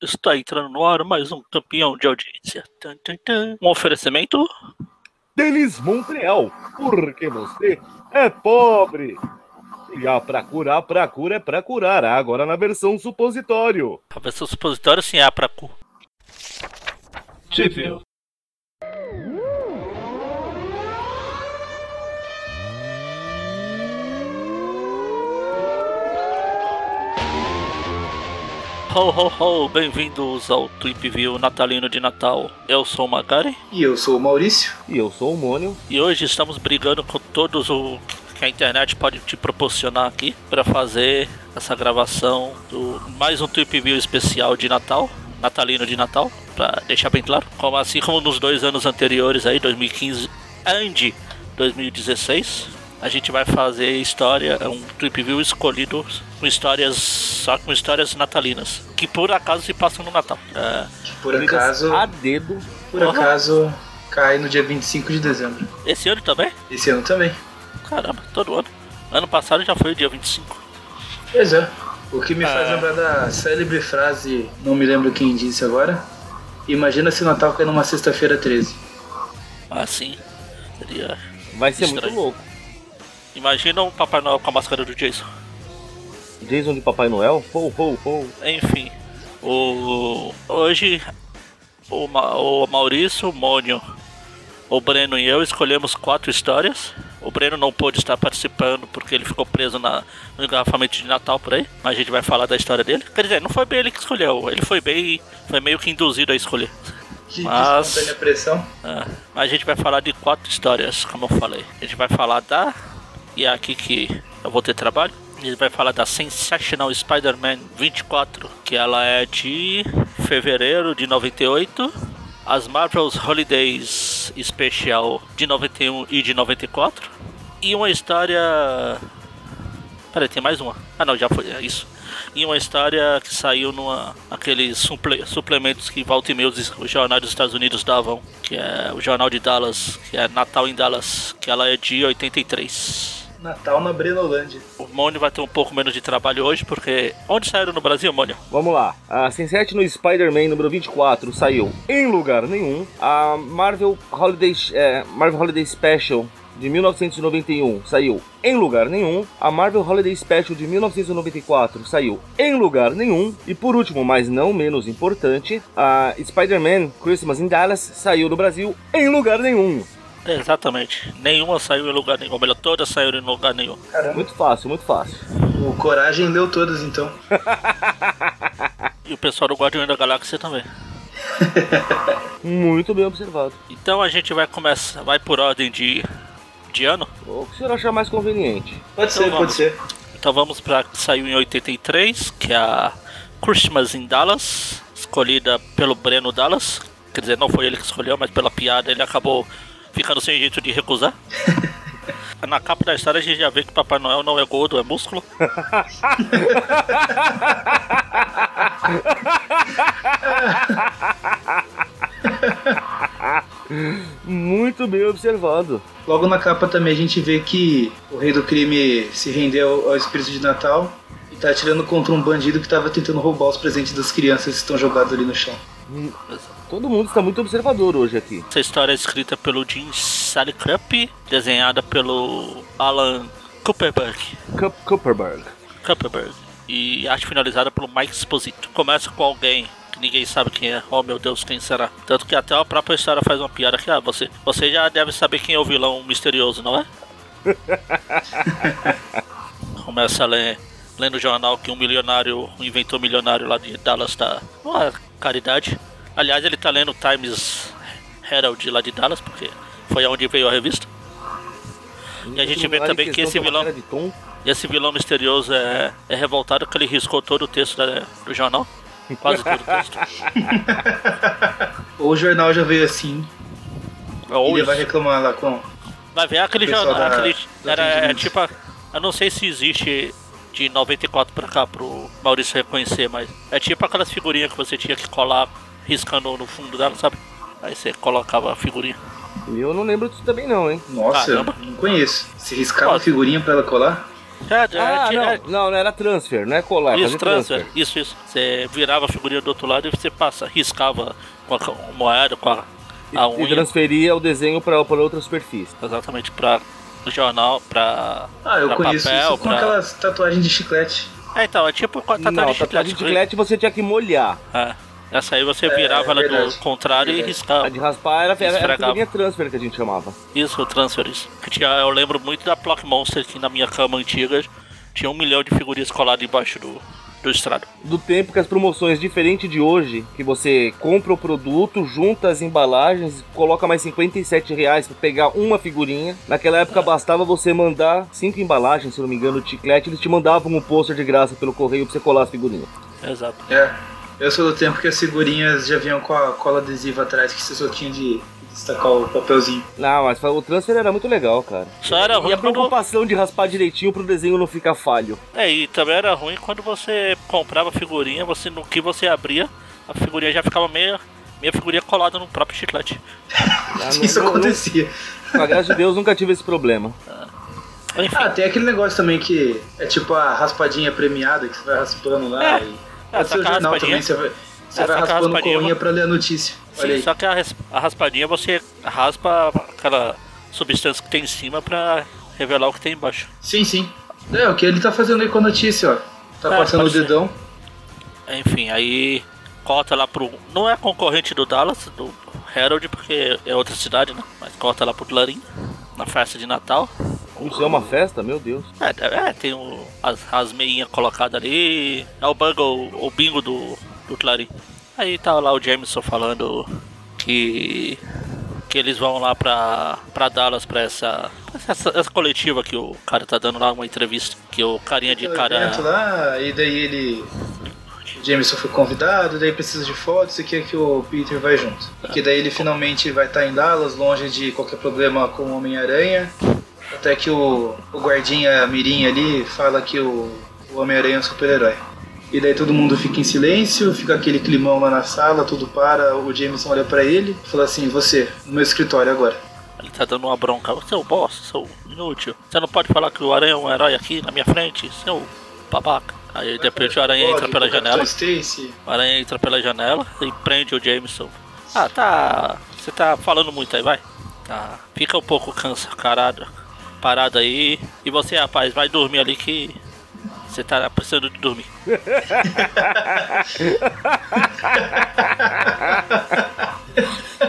Está entrando no ar mais um campeão de audiência. Um oferecimento. Denis Montreal, porque você é pobre. E a pra curar, pra cura é pra curar, agora na versão supositório. A versão supositória sim é a pra cu. Tipo, Ho ho ho, bem-vindos ao Tweep View Natalino de Natal. Eu sou o Magari E eu sou o Maurício. E eu sou o Mônio. e hoje estamos brigando com todos o que a internet pode te proporcionar aqui para fazer essa gravação do mais um Tweep View especial de Natal, Natalino de Natal, para deixar bem claro. Como assim como nos dois anos anteriores aí, 2015 e 2016, a gente vai fazer história, é um Tweep View escolhido com histórias só com histórias natalinas, que por acaso se passam no Natal. É, Por acaso, A dedo. por acaso, cai no dia 25 de dezembro. esse ano também? Esse ano também. Caramba, todo ano. Ano passado já foi o dia 25. Pois é. O que me faz É. lembrar da célebre frase, não me lembro quem disse agora. Imagina se o Natal cai numa sexta-feira 13. Assim, seria. Vai ser Estranho. muito louco. Imagina um Papai Noel com a máscara do Jason. Jason de Papai Noel? Ho, ho, ho. Enfim, o hoje o, Ma- o Maurício, o Mônio, o Breno e eu escolhemos quatro histórias. O Breno não pôde estar participando porque ele ficou preso na, no engarrafamento de Natal por aí. Mas a gente vai falar da história dele. Quer dizer, não foi bem ele que escolheu. Ele foi bem. Foi meio que induzido a escolher. De, Mas- pressão. Ah, mas a gente vai falar de quatro histórias, como eu falei. A gente vai falar da. E é aqui que eu vou ter trabalho. Gente vai falar da Sensational Spider-Man 24, que ela é de fevereiro de 98. As Marvel's Holidays Special de 91 e de 94. E uma história. Peraí, tem mais uma. Ah não, já foi, é isso. E uma história que saiu numa aqueles suple- suplementos que volta e os, os jornais dos Estados Unidos davam, que é o Jornal de Dallas, que é Natal em Dallas, que ela é de 83. Natal na Brenolândia. O Mônio vai ter um pouco menos de trabalho hoje, porque. Onde saíram no Brasil, Mônio? Vamos lá. A Senset no Spider-Man número 24 saiu em lugar nenhum. A Marvel Holiday, é, Marvel Holiday Special de 1991 saiu em lugar nenhum. A Marvel Holiday Special de 1994 saiu em lugar nenhum. E por último, mas não menos importante, a Spider-Man Christmas in Dallas saiu no Brasil em lugar nenhum. Exatamente. Nenhuma saiu em lugar nenhum. Ou melhor, todas saíram em lugar nenhum. Caramba. Muito fácil, muito fácil. O Coragem leu todas então. E o pessoal do Guardião da Galáxia também. Muito bem observado. Então a gente vai começar. Vai por ordem de, de ano. O que o senhor achar mais conveniente? Pode Então ser, vamos. pode ser. Então vamos pra que saiu em 83, que é a Christmas in Dallas, escolhida pelo Breno Dallas. Quer dizer, não foi ele que escolheu, mas pela piada ele acabou ficando sem jeito de recusar. Na capa da história a gente já vê que Papai Noel não é gordo, é músculo. Muito bem observado. Logo na capa também a gente vê que o rei do crime se rendeu ao espírito de Natal e tá atirando contra um bandido que tava tentando roubar os presentes das crianças que estão jogados ali no chão. Todo mundo está muito observador hoje aqui. Essa história é escrita pelo Jim Salicrup, desenhada pelo Alan Cooperberg. Cup Cooperberg. Kupperberg e arte finalizada pelo Mike Exposito. Começa com alguém que ninguém sabe quem é. Oh meu Deus, quem será? Tanto que até a própria história faz uma piada que ah, você, você já deve saber quem é o vilão misterioso, não é? Começa a ler, lendo o jornal que um milionário, um inventor milionário lá de Dallas tá uma caridade. Aliás, ele tá lendo o Times Herald lá de Dallas, porque foi aonde veio a revista. E a gente vê também que esse vilão-. E esse vilão misterioso é, é revoltado que ele riscou todo o texto da- do jornal. Quase todo o texto. Ou o jornal já veio assim Ou e ele isso. vai reclamar lá com. Vai ver aquele jornal. da- Aquele, da era, é, tipo. Eu não sei se existe de 94 pra cá pro Maurício reconhecer, mas é tipo aquelas figurinhas que você tinha que colar riscando no fundo dela, sabe? Aí você colocava a figurinha. Eu não lembro disso também não, hein? Nossa, Caramba. não conheço. Se riscava a figurinha pra ela colar? É, é, Ah, tinha- não, é, não, não era transfer, não é colar, é isso, fazer transfer. transfer. Isso, isso. Você virava a figurinha do outro lado e você passa, riscava com a moeda, com a, a E unha. transferia o desenho para outra superfície. Exatamente, pra jornal, pra. Ah, eu pra conheço papel, isso com pra- aquelas tatuagens de chiclete. É, então, é tipo com a tatuagem não, de tatuagem chiclete. de chiclete você tinha que molhar. É. Essa aí você É, virava é ela do contrário e riscava. A de raspar era, era, era a transfer que a gente chamava. Isso, o transfer, isso. Que tinha, eu lembro muito da Block Monster que na minha cama antiga tinha um milhão de figurinhas coladas embaixo do, do estrado. Do tempo que as promoções, diferente de hoje, que você compra o produto, junta as embalagens, coloca mais 57 reais pra pegar uma figurinha. Naquela época bastava você mandar cinco embalagens, se não me engano, de chiclete, eles te mandavam um pôster de graça pelo correio pra você colar as figurinhas. Exato. É. Eu sou do tempo que as figurinhas já vinham com a cola adesiva atrás, que você só tinha de destacar o papelzinho. Não, mas o transfer era muito legal, cara. Só era E ruim a quando. preocupação de raspar direitinho pro desenho não ficar falho. É, e também era ruim quando você comprava figurinha, você no que você abria, a figurinha já ficava meia, meia figurinha colada no próprio chiclete. Ah, não- Isso não- acontecia. Com a graça de Deus, nunca tive esse problema. Enfim, Ah, tem aquele negócio também que é tipo a raspadinha premiada que você vai raspando lá. É. E... É, Pode só que a raspadinha- você vai, você É, vai a raspando raspadinha- pra ler a notícia. Sim, só que a, a raspadinha você raspa aquela substância que tem em cima pra revelar o que tem embaixo. Sim, sim. É, o que ele tá fazendo aí com a notícia, ó. Tá É, passando o pode ser. dedão. Enfim, aí corta lá pro. Não é concorrente do Dallas, do Herald, porque é outra cidade, né? Mas corta lá pro Clarim, na festa de Natal. Isso é uma festa? Meu Deus. É, é, tem o, as, as meinhas colocadas ali. É o o bingo do, do Clarim. Aí tá lá o Jameson falando que. Que eles vão lá pra, pra Dallas pra essa, essa. essa coletiva que o cara tá dando lá uma entrevista. Que o carinha de Tem um cara. evento lá, e daí ele. O Jameson foi convidado, daí precisa de fotos e quer que o Peter vai junto. Que daí ele finalmente vai estar em Dallas, longe de qualquer problema com o Homem-Aranha. Até que o, o guardinha Mirim ali fala que o, o Homem-Aranha é um super-herói. E daí todo mundo fica em silêncio, fica aquele climão lá na sala, tudo para, o Jameson olha pra ele e fala assim, você, no meu escritório agora. Ele tá dando uma bronca. Seu bosta, seu inútil. Você não pode falar que o Aranha é um herói aqui na minha frente, seu babaca. Aí de repente o Aranha entra pela o janela. O Aranha entra pela janela e prende o Jameson. Ah, tá. Você tá falando muito aí, vai. Tá. Fica um pouco cansado, parado aí. E você, rapaz, vai dormir ali que. Você tá precisando de dormir.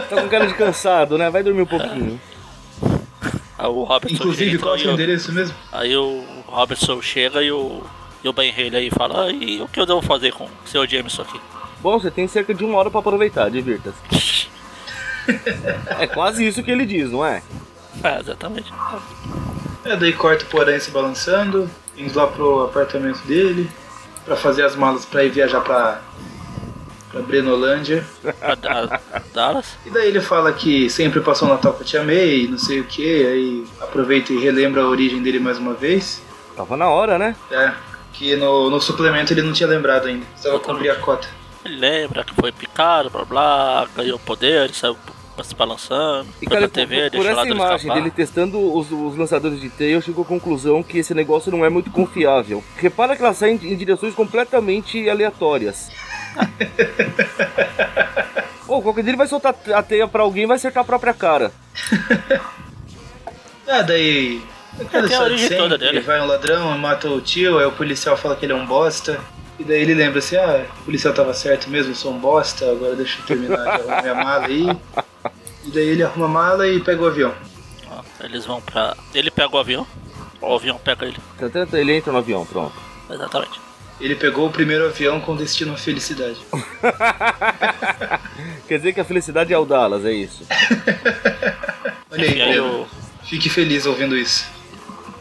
Tá com cara de cansado, né? Vai dormir um pouquinho. Aí o Robertson Inclusive, chega qual é o endereço mesmo? Aí o Robertson chega e o. E o Ben Haley aí fala, ah, e o que eu devo fazer com o seu Jameson aqui? Bom, você tem cerca de uma hora pra aproveitar, divirta-se. É quase isso que ele diz, não é? É, exatamente. É, daí corta o Aranha se balançando, indo lá pro apartamento dele, pra fazer as malas pra ir viajar pra, pra Brenolândia. Pra Da- Dallas. E daí ele fala que sempre passou o Natal com a Tia May, não sei o que, aí aproveita e relembra a origem dele mais uma vez. Tava na hora, né? É, que no, no suplemento ele não tinha lembrado ainda, precisava cumprir a cota. Ele lembra que foi picado, blá blá, ganhou poder, saiu se balançando, E cara, por, TV, por lá essa imagem escapar. dele testando os, os lançadores de teia, eu chego à conclusão que esse negócio não é muito confiável. Repara que ela sai em, em direções completamente aleatórias. Pô, qualquer dia ele vai soltar a teia pra alguém e vai acertar a própria cara. É, daí. Aquela tem a história de origem toda dele. Vai um ladrão, mata o tio, aí o policial fala que ele é um bosta. E daí ele lembra assim, ah, o policial tava certo mesmo, eu sou um bosta, agora deixa eu terminar de arrumar minha mala aí. E daí ele arruma a mala e pega o avião. Eles vão pra. Ele pega o avião, o avião pega ele. Tanto ele entra no avião, pronto. Exatamente. Ele pegou o primeiro avião com destino à felicidade. Quer dizer que a felicidade é o Dallas, é isso. Olha aí, aí o. Fique feliz ouvindo isso.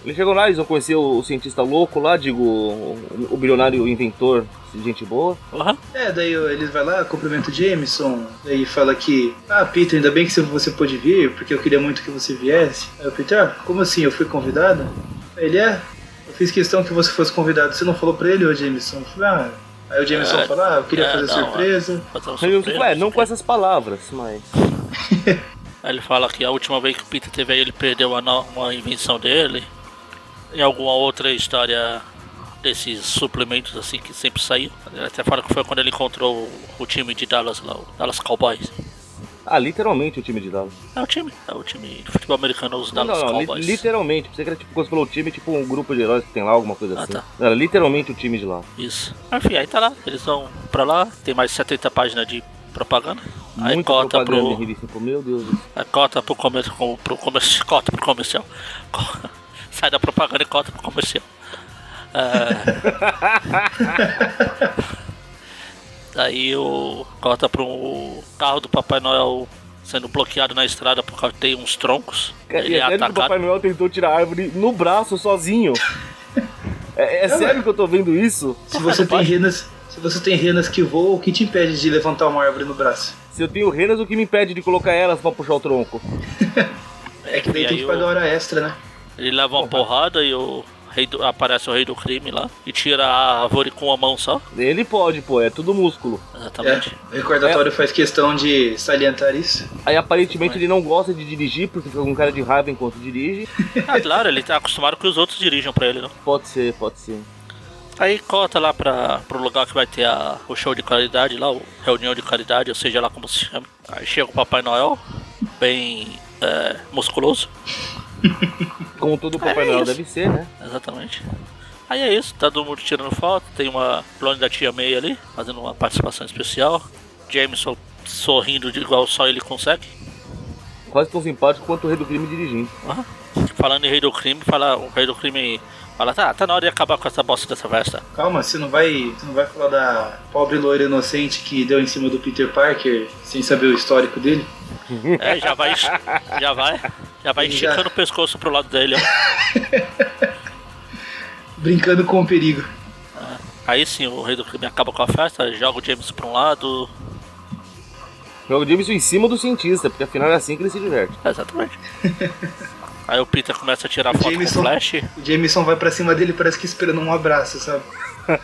Ele chegou lá, eles vão conhecer o, cientista louco lá, digo, o, o bilionário inventor, gente boa. Uhum. É, daí ele vai lá, cumprimenta o Jameson, daí fala que, ah, Peter, ainda bem que você pôde vir, porque eu queria muito que você viesse. Aí o Peter, ah, como assim, eu fui convidado? Aí ele, é, eu fiz questão que você fosse convidado, você não falou pra ele, ô Jameson? Eu falei, ah... Aí o Jameson É, fala, ah, eu queria é, fazer não, surpresa. Fazer Aí eu, surpresa, Ué, não com essas palavras, mas. Aí ele fala que a última vez que o Peter teve aí, ele perdeu uma, uma invenção dele. Em alguma outra história desses suplementos assim que sempre saiu. Até fala que foi quando ele encontrou o, o time de Dallas lá, o Dallas Cowboys. Ah, literalmente o time de Dallas. É o time, é o time de futebol americano, os Dallas não, não, li- Cowboys. literalmente. Você que era tipo, quando você falou time, tipo um grupo de heróis que tem lá, alguma coisa Ah, assim. tá. Era literalmente o time de lá. Isso. Enfim, aí tá lá, eles vão pra lá, tem mais 70 páginas de propaganda. Aí Muita cota propaganda pro. Pô, Meu Deus. Aí cota pro comercial. Pro comercial. Cota pro comercial. Sai da propaganda e cota pro comercial. É... Daí o. Cota pro carro do Papai Noel sendo bloqueado na estrada por causa tem uns troncos. Cara, Ele é é sério que o atacado. Papai Noel tentou tirar a árvore no braço sozinho. É, é sério que eu tô vendo isso? Se você tem pode. renas. Se você tem renas que voam, o que te impede de levantar uma árvore no braço? Se eu tenho renas, o que me impede de colocar elas pra puxar o tronco? É que daí E tem que pagar o- hora extra, né? Ele leva uma porrada e o. Rei do- aparece o rei do crime lá e tira a árvore com a mão só. Ele pode, pô, é tudo músculo. Exatamente. É, o recordatório faz questão de salientar isso. Aí aparentemente ele não gosta de dirigir porque fica com cara de raiva enquanto dirige. Ah, claro, ele tá acostumado que os outros dirijam pra ele, não? Pode ser, pode ser. Aí cota lá pra, pro lugar que vai ter a, o show de caridade lá, o reunião de caridade, ou seja lá como se chama. Aí chega o Papai Noel, bem é, musculoso, Como todo Papai É Noel deve ser, né? exatamente. Aí é isso, tá todo mundo tirando foto, tem uma clone da tia May ali, fazendo uma participação especial. Jameson sorrindo de igual só ele consegue. Quase tão simpático quanto o Rei do Crime dirigindo. Falando em rei do crime, fala, o rei do crime fala, tá, tá na hora de acabar com essa bosta dessa festa. Calma, você não vai. Você não vai falar da pobre loira inocente que deu em cima do Peter Parker sem saber o histórico dele? É, já vai, já vai, já vai Já. esticando o pescoço pro lado dele, ó. Brincando com o perigo. Aí sim, o rei do crime acaba com a festa, joga o James pra um lado. Joga o Jameson em cima do cientista, porque afinal é assim que ele se diverte. É, exatamente. Aí o Peter começa a tirar foto Jameson- com o Flash. O Jameson vai pra cima dele parece que esperando um abraço, sabe?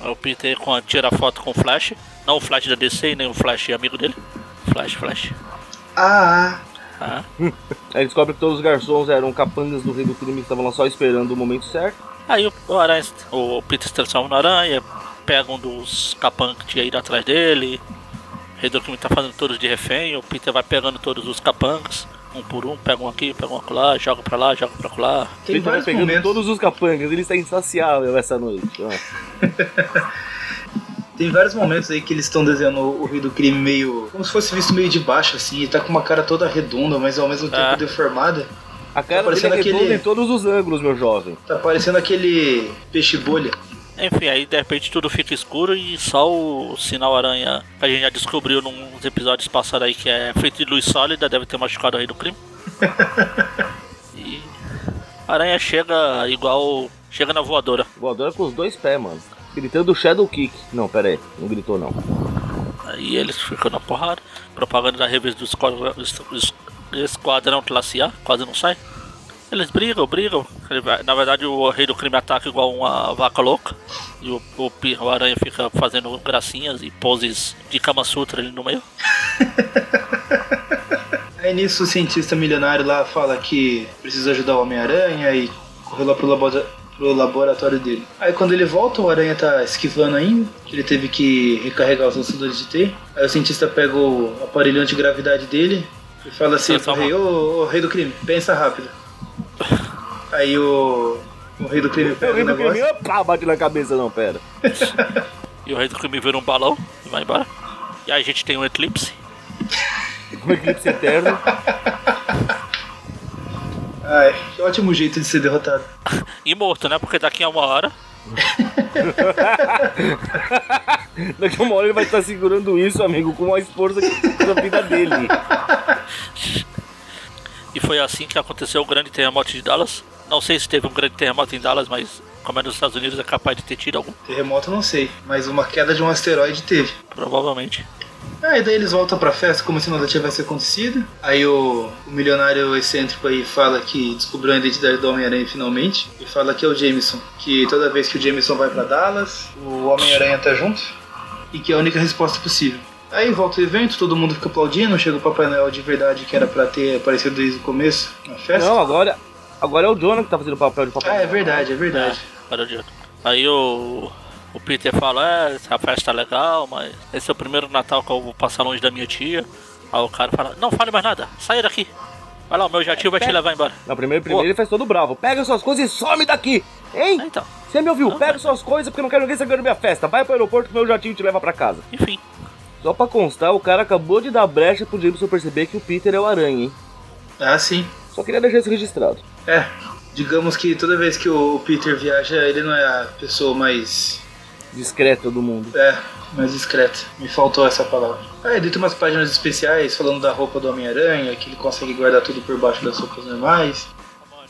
Aí o Peter com a- tira foto com o Flash. Não o Flash da DC, nem o Flash amigo dele. Flash, Flash. Ah, Ah. Aí descobre que todos os garçons eram capangas do Rei do Crime que estavam lá só esperando o momento certo. Aí o, o aranha, o Peter se transforma no aranha, pega um dos capangas que tinha ido atrás dele. O rei do crime tá fazendo todos de refém, o Peter vai pegando todos os capangas, um por um, pega um aqui, pega um acolá, joga pra lá, joga pra lá. tem ele vai pegando momentos. todos os capangas, ele está insaciável essa noite. Tem vários momentos aí que eles estão desenhando o Rei do Crime meio. como se fosse visto meio de baixo, assim. Ele tá com uma cara toda redonda, mas ao mesmo tempo É. deformada. A cara Tá dele é parecendo redonda aquele- em todos os ângulos, meu jovem. Tá parecendo aquele peixe bolha. Enfim, aí de repente tudo fica escuro e só o sinal aranha que a gente já descobriu nos episódios passados aí que é feito de luz sólida, deve ter machucado o rei do crime. E a aranha chega igual. chega na voadora. Voadora com os dois pés, mano. Gritando Shadow Kick. Não, pera aí. Não gritou, não. Aí eles ficam na porrada. Propaganda da revista do Esquadrão, es- Esquadrão Classe A, quase não sai. Eles brigam, brigam. Na verdade, o rei do crime ataca igual uma vaca louca. E o, o, o aranha fica fazendo gracinhas e poses de Kama Sutra ali no meio. Aí nisso o cientista milionário lá fala que precisa ajudar o Homem-Aranha e correu lá pro, pro laboratório dele. Aí quando ele volta, o Aranha tá esquivando ainda, que ele teve que recarregar os lançadores de T. Aí o cientista pega o aparelho antigravidade dele e fala assim pro rei, ô, ô rei do crime, pensa rápido. Aí o, o rei do crime É o pega Rei o do Crime, negócio. opa, bate na cabeça, não, pera. E o rei do crime vira um balão e vai embora. E aí a gente tem um eclipse. Um eclipse eterno. Ai, que ótimo jeito de ser derrotado. E morto, né? Porque daqui a uma hora Daqui a uma hora ele vai estar segurando isso, amigo, com mais força que da vida dele. E foi assim que aconteceu o grande terremoto de Dallas. Não sei se teve um grande terremoto em Dallas, mas como é nos Estados Unidos é capaz de ter tido algum. Terremoto não sei, mas uma queda de um asteroide teve. Provavelmente. Aí daí eles voltam pra festa como se nada tivesse acontecido. Aí o, o milionário excêntrico aí fala que descobriu a identidade do Homem-Aranha finalmente. E fala que é o Jameson. Que toda vez que o Jameson vai pra Dallas, o Homem-Aranha tá junto. E que é a única resposta possível. Aí volta o evento, todo mundo fica aplaudindo, chega o Papai Noel de verdade que era pra ter aparecido desde o começo na festa. Não, agora, agora é o Jonah que tá fazendo o papel de papai. Ah, é verdade, é verdade. Para o dia. Aí o, o Peter fala, é, essa festa é legal, mas esse é o primeiro Natal que eu vou passar longe da minha tia. Aí o cara fala, não fale mais nada, saia daqui. Vai lá, o meu jatinho vai te levar embora. Não, primeiro, primeiro ele faz todo bravo. Pega suas coisas e some daqui! Hein? Ah, Então, Você me ouviu? Não, Pega mas- suas coisas porque eu não quero ninguém sabendo da minha festa. Vai pro aeroporto que meu jatinho te leva pra casa. enfim. Só pra constar, o cara acabou de dar brecha pro Jameson perceber que o Peter é o aranha, hein? Ah, sim. Só queria deixar isso registrado. É, digamos que toda vez que o Peter viaja, ele não é a pessoa mais. Discreto do mundo. É, mais discreta. Me faltou essa palavra. Ah, ele tem umas páginas especiais falando da roupa do Homem-Aranha, que ele consegue guardar tudo por baixo das roupas normais.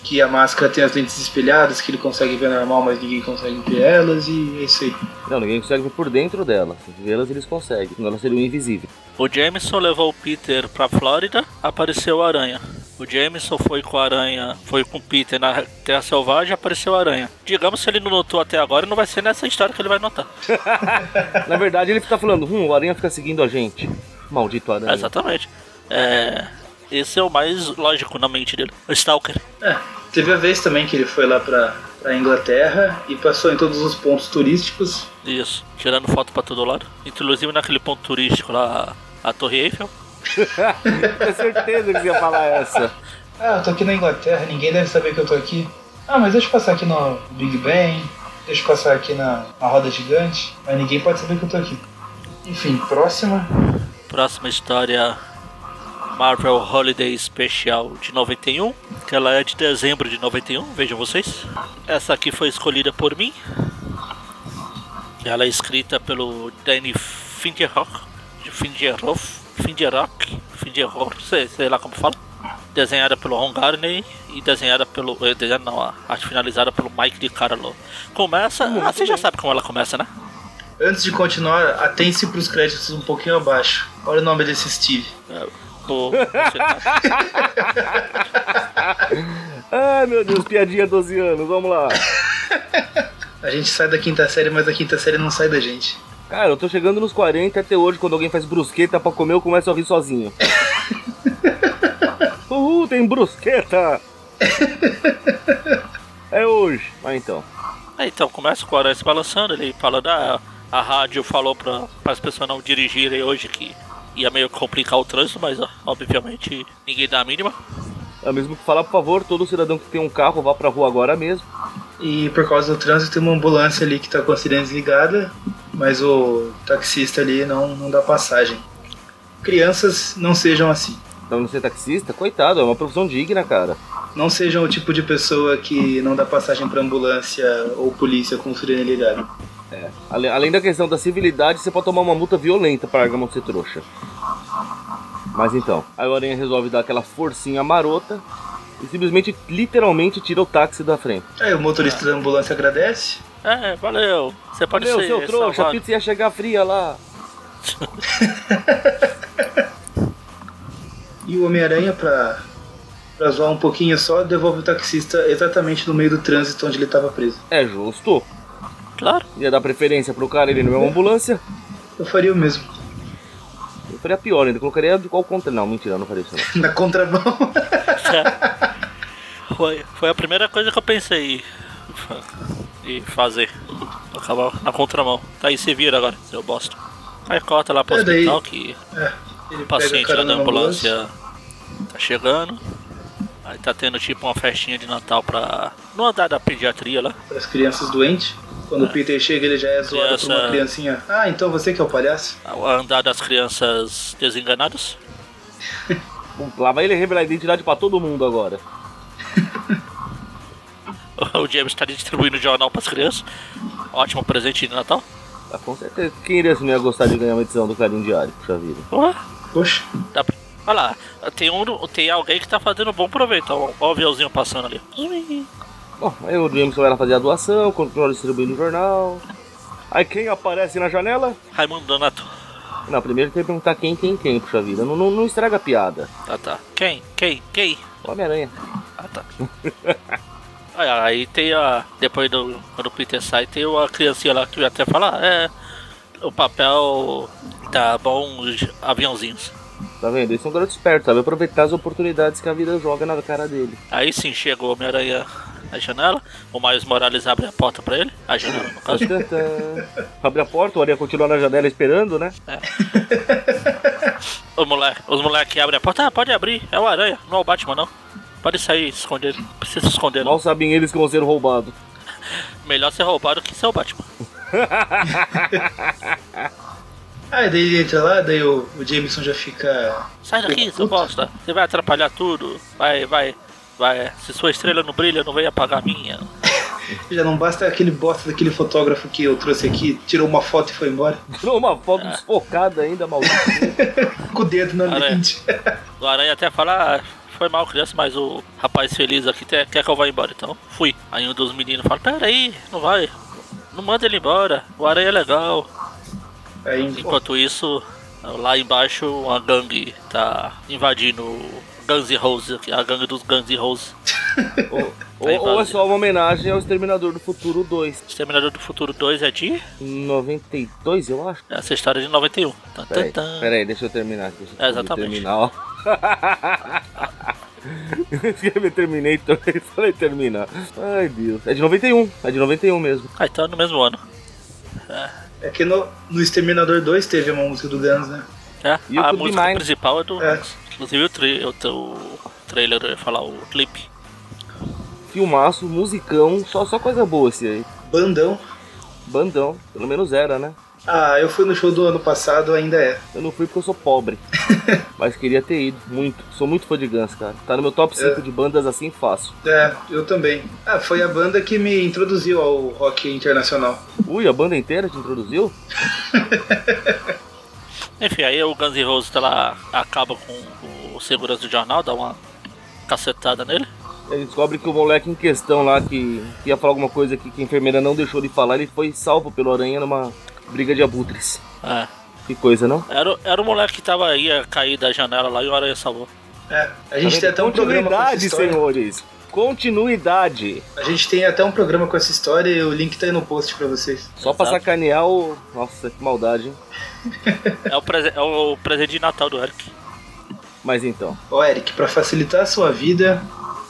Que a máscara tem as lentes espelhadas, que ele consegue ver normal, mas ninguém consegue ver elas, e é isso aí. Não, ninguém consegue ver por dentro dela. Vê-las eles conseguem, senão elas seriam invisíveis. O Jameson levou o Peter pra Flórida, apareceu o Aranha. O Jameson foi com a Aranha, foi com o Peter na Terra Selvagem, apareceu a Aranha. Digamos se ele não notou até agora, não vai ser nessa história que ele vai notar. Na verdade, ele tá falando, hum, o aranha fica seguindo a gente. Maldito aranha. Exatamente. É, esse é o mais lógico na mente dele. O Stalker. É, teve a vez também que ele foi lá pra, pra Inglaterra e passou em todos os pontos turísticos. Isso, tirando foto pra todo lado. Inclusive naquele ponto turístico lá, a Torre Eiffel. Tenho certeza que você ia falar essa. Ah, eu tô aqui na Inglaterra, ninguém deve saber que eu tô aqui. Ah, mas deixa eu passar aqui no Big Ben, deixa eu passar aqui na, na roda gigante, mas ninguém pode saber que eu tô aqui. Enfim, próxima. Próxima história Marvel Holiday Special de 91, que ela é de dezembro de 91, vejam vocês. Essa aqui foi escolhida por mim. Ela é escrita pelo Danny Fingerhoff, de Fingerhoff, Fingerrock, Fingerhoff, sei, sei lá como fala. Desenhada pelo Ron Garney e desenhada pelo. eh, Desenhada não, a arte finalizada pelo Mike DiCarlo. Começa. Ah, você já sabe como ela começa, né? Antes de continuar, atente-se pros créditos um pouquinho abaixo. Olha o nome desse Steve. É, tá- Ai, meu Deus, piadinha 12 anos, vamos lá. A gente sai da quinta série, mas a quinta série não sai da gente. Cara, eu tô chegando nos 40 até hoje, quando alguém faz brusqueta pra comer, eu começo a rir sozinho. Uhul, tem brusqueta! É hoje. Mas então. É, então, começa com o Aranha se balançando, ele fala da. A rádio falou para as pessoas não dirigirem hoje que ia meio complicar o trânsito, mas ó, obviamente ninguém dá a mínima. É mesmo que falar, por favor, todo cidadão que tem um carro vá pra rua agora mesmo. E por causa do trânsito tem uma ambulância ali que tá com a sirene desligada, mas o taxista ali não, não dá passagem. Crianças não sejam assim. Não ser taxista, coitado, é uma profissão digna, cara. Não sejam o tipo de pessoa que não dá passagem pra ambulância ou polícia com sirene ligada. Ale- Além da questão da civilidade, você pode tomar uma multa violenta para a de ser trouxa. Mas então, o Aranha resolve dar aquela forcinha marota e simplesmente, literalmente, tira o táxi da frente. Aí o motorista da ambulância agradece. É, valeu. Você pode Meu, ser. seu trouxa, a salvado. pizza ia chegar fria lá. E o Homem-Aranha, pra, pra zoar um pouquinho só, devolve o taxista exatamente no meio do trânsito onde ele tava preso. É justo. Claro. Ia dar preferência pro cara, ele não é uma ambulância. Eu faria o mesmo. Eu faria pior ainda, colocaria de qual contra. Não, mentira, não faria isso não. Na contramão. Foi, foi a primeira coisa que eu pensei em fazer. Acabar na contramão. Tá aí, se vira agora, seu bosta. Aí corta lá pro É, daí- hospital que É, ele o paciente lá da ambulância tá chegando. Aí tá tendo tipo uma festinha de Natal pra. no andar da pediatria lá. para as crianças doentes. Quando o Peter chega, ele já é zoado por uma Criança- criancinha. Ah, então você que é o palhaço? O andar das crianças desenganadas. Lá vai ele revelar a identidade pra todo mundo agora. O James tá distribuindo jornal pras crianças. Ótimo presente de Natal. Ah, com certeza. Quem iria se não ia gostar de ganhar uma edição do Carinho Diário? Puxa vida. Ué, Poxa, dá pra... Olha lá, tem, um, tem alguém que tá fazendo bom proveito. Ó, ó o aviãozinho passando ali. Bom, aí o Jameson vai lá fazer a doação, continua distribuindo o jornal. Aí quem aparece na janela? Raimundo Donato. Não, primeiro tem que perguntar quem, quem, quem, puxa vida. Não, não, não estraga a piada. Ah tá. Quem? Quem? Quem? O Homem-Aranha. Ah tá. aí, tem a. Depois do. Quando o Peter sai, tem uma criancinha lá que vai até falar, é. O papel Tá bom os aviãozinhos. Tá vendo? Esse é um garoto esperto, sabe? Aproveitar as oportunidades que a vida joga na cara dele. Aí sim chegou o Homem-Aranha na janela. O Miles Morales abre a porta pra ele. A janela, no caso. Abre a porta, o Aranha continua na janela esperando, né? Moleque, os moleques abrem a porta. Ah, pode abrir. É o Aranha, não é o Batman, não. Pode sair, esconder. Não precisa se esconder, não. Mal sabem eles que vão ser roubados. Melhor ser roubado que ser o Batman. Ah, e daí ele entra lá, daí o, o Jameson já fica. Sai daqui, seu bosta. Você vai atrapalhar tudo. Vai, vai, vai. Se sua estrela não brilha, não vem apagar a minha. Já não basta aquele bosta daquele fotógrafo que eu trouxe aqui, tirou uma foto e foi embora. Tirou uma foto desfocada ainda, maldito. Com o dedo na Aranha. lente. O Aranha até fala, ah, foi mal criança, mas o rapaz feliz aqui quer que eu vá embora, então fui. Aí um dos meninos fala, pera aí, não vai. Não manda ele embora, o Aranha é legal. Aí, Enquanto isso, lá embaixo uma gangue tá invadindo Guns N' Roses, aqui, a gangue dos Guns N' Roses. ou, ou- ou é só uma homenagem ao Exterminador do Futuro 2. Exterminador do Futuro 2 é de... 92, eu acho. Essa história é de 91. Tan, tan, Peraí, tan. peraí, deixa eu terminar. Deixa eu É, exatamente. terminar, Escrevi Terminator e falei terminar. Ai, Deus. É de 91, é de 91 mesmo. Ah, então é no mesmo ano. é que no, no Exterminador 2 teve uma música do Guns, né? É, E o a música Mine. principal é do... É. Inclusive o, tra o, o trailer, eu ia falar, o clipe. Filmaço, musicão, só, só coisa boa esse aí. Bandão. Bandão, pelo menos era, né? Ah, eu fui no show do ano passado, ainda é. Eu não fui porque eu sou pobre. mas queria ter ido, muito. Sou muito fã de Guns, cara. Tá no meu top 5 É. de bandas assim fácil. É, eu também. Ah, foi a banda que me introduziu ao rock internacional. Ui, a banda inteira te introduziu? Enfim, aí o Guns N' Roses tá lá, acaba com o segurança do jornal, dá uma cacetada nele. Ele descobre que o moleque em questão lá, que, que ia falar alguma coisa aqui que a enfermeira não deixou de falar, ele foi salvo pelo aranha numa briga de abutres. É. Que coisa, não? Era, o- era o moleque que tava ia cair da janela lá e o Aranha salvou. É, a gente tem até um programa com essa Continuidade, história. senhores. Continuidade. A gente tem até um programa com essa história e o link tá aí no post pra vocês. Só pra Exato. sacanear o. Nossa, que maldade, hein? É o, prese é o presente de Natal do Eric. Mas então. Ó, Eric, pra facilitar a sua vida,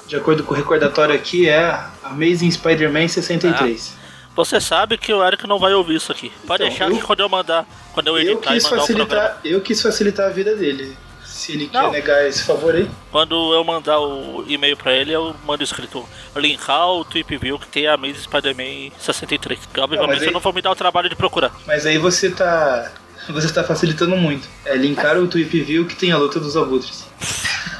de acordo com o recordatório aqui, é Amazing Spider-Man 63. Você sabe que o Eric não vai ouvir isso aqui. Pode Então, deixar eu- que quando eu mandar, quando eu eu, editar e quis mandar o programa, facilitar, eu quis facilitar a vida dele. Se ele Não. quer negar esse favor aí. quando eu mandar o e-mail pra ele, eu mando escrito linkar o Tweep View que tem a Amazing Spider-Man 63. Que obviamente aí- eu não vou me dar o trabalho de procurar. Mas aí você tá. Você tá facilitando muito. É linkar o Tweep View que tem a luta dos abutres.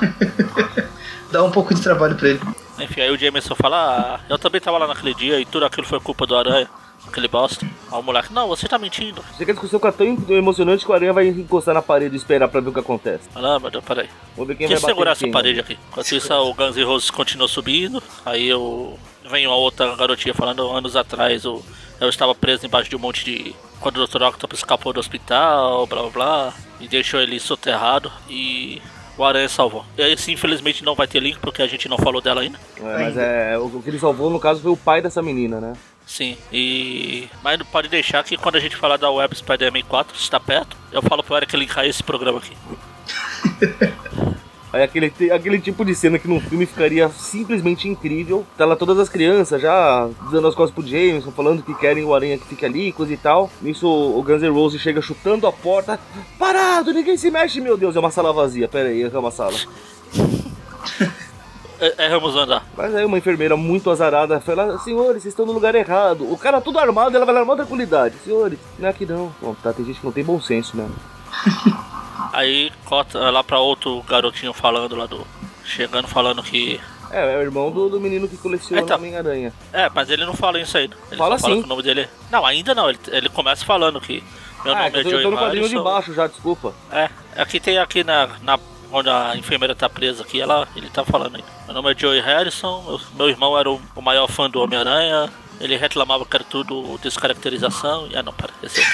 Dá um pouco de trabalho pra ele. Enfim, aí o Jameson fala, ah, eu também tava lá naquele dia e tudo aquilo foi culpa do Aranha. Aquele bosta. Aí o moleque, não, você tá mentindo. Você que a discussão fica tão emocionante que o aranha vai encostar na parede e esperar pra ver o que acontece. Ah, meu Deus, peraí. Vamos ver quem, Quem vai bater segurar essa quem, parede né? aqui? Enquanto isso, o Guns N' Roses continua subindo. Aí eu. Vem uma outra garotinha falando anos atrás. Eu, eu estava preso embaixo de um monte de. Quando o Dr. Octopus escapou do hospital, blá blá blá. E deixou ele soterrado. E. O Aranha salvou. E esse infelizmente não vai ter link porque a gente não falou dela ainda. É, mas é, o o que ele salvou no caso foi o pai dessa menina, né? Sim, e. Mas não pode deixar que quando a gente falar da Web Spider-Man 4, está perto, eu falo pro Eric linkar esse programa aqui. Aí aquele, aquele tipo de cena que num filme ficaria simplesmente incrível. Tá lá todas as crianças já dando as costas pro Jameson, falando que querem o aranha que fique ali, coisa e tal. Nisso o Guns N' Roses chega chutando a porta. Parado, ninguém se mexe, meu Deus, é uma sala vazia. Pera aí, é uma sala. É, erramos o andar. Mas aí uma enfermeira muito azarada fala, senhores, vocês estão no lugar errado. O cara tudo armado, ela vai lá numa tranquilidade. Senhores, não é aqui não. Bom, tá, tem gente que não tem bom senso mesmo. Aí corta lá pra outro garotinho falando lá do. Chegando falando que. É, é o irmão do, do menino que coleciona Então. Homem-Aranha. É, mas ele não fala isso aí. Ele Fala só fala sim. que o nome dele. Não, ainda não. Ele, ele começa falando que. Meu Ah, é nome é eu tô- eu Joey tô no quadrinho de baixo já, desculpa. É, aqui tem aqui na, na. Onde a enfermeira tá presa aqui, ela, ele tá falando aí. Meu nome é Joey Harrison, eu- meu irmão era o, o maior fã do Homem-Aranha. Ele reclamava que era tudo descaracterização. E, ah não, para. Esse Aí,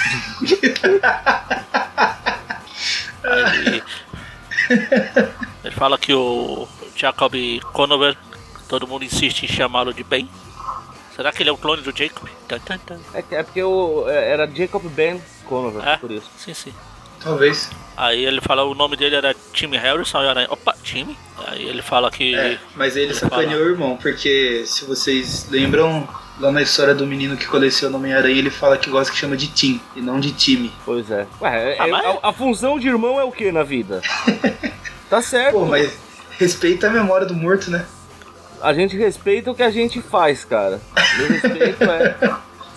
ele fala que o Jacob Conover, todo mundo insiste em chamá-lo de Ben. Será que ele é o clone do Jacob? Tan, tan, tan. É, é porque o, é, era Jacob Ben Conover, É, por isso. sim, sim. Talvez. Aí ele fala o nome dele era Tim Harrison, e Aranha, opa, Tim. Aí ele fala que. É, mas ele Ele sacaneou o irmão, porque se vocês lembram, lá na história do menino que coleciona Homem-Aranha, ele fala que gosta que chama de Tim e não de time. Pois é. Ué, é- Ah, é- mas- a, a função de irmão é o que na vida? tá certo. Pô, mas respeita a memória do morto, né? A gente respeita o que a gente faz, cara. Meu respeito é.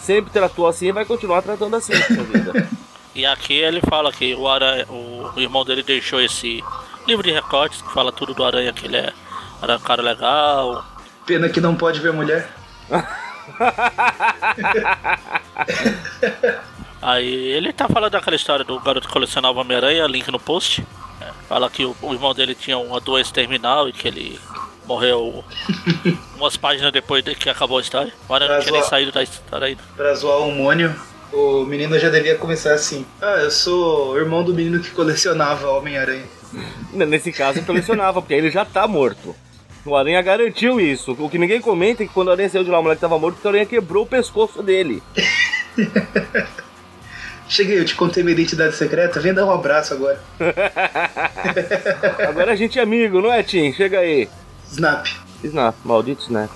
Sempre tratou assim e vai continuar tratando assim na vida. E aqui ele fala que o, Aranha, o irmão dele deixou esse livro de recortes que fala tudo do Aranha, que ele é, era um cara legal. Pena que não pode ver mulher. Aí ele tá falando daquela história do garoto que colecionava Homem-Aranha, link no post. É, fala que o, o irmão dele tinha uma doença terminal e que ele morreu umas páginas depois de que acabou a história. Aranha não tinha nem saído da história ainda. Pra zoar o Mônio, o menino já devia começar assim. Ah, eu sou o irmão do menino que colecionava Homem-Aranha. Nesse caso, colecionava, porque ele já tá morto. O Aranha garantiu isso. O que ninguém comenta é que quando o Aranha saiu de lá, o moleque tava morto, porque o Aranha quebrou o pescoço dele. Cheguei, eu te contei minha identidade secreta, vem dar um abraço agora. Agora a gente é amigo, não é, Tim? Chega aí. Snap. Snap, maldito Snap.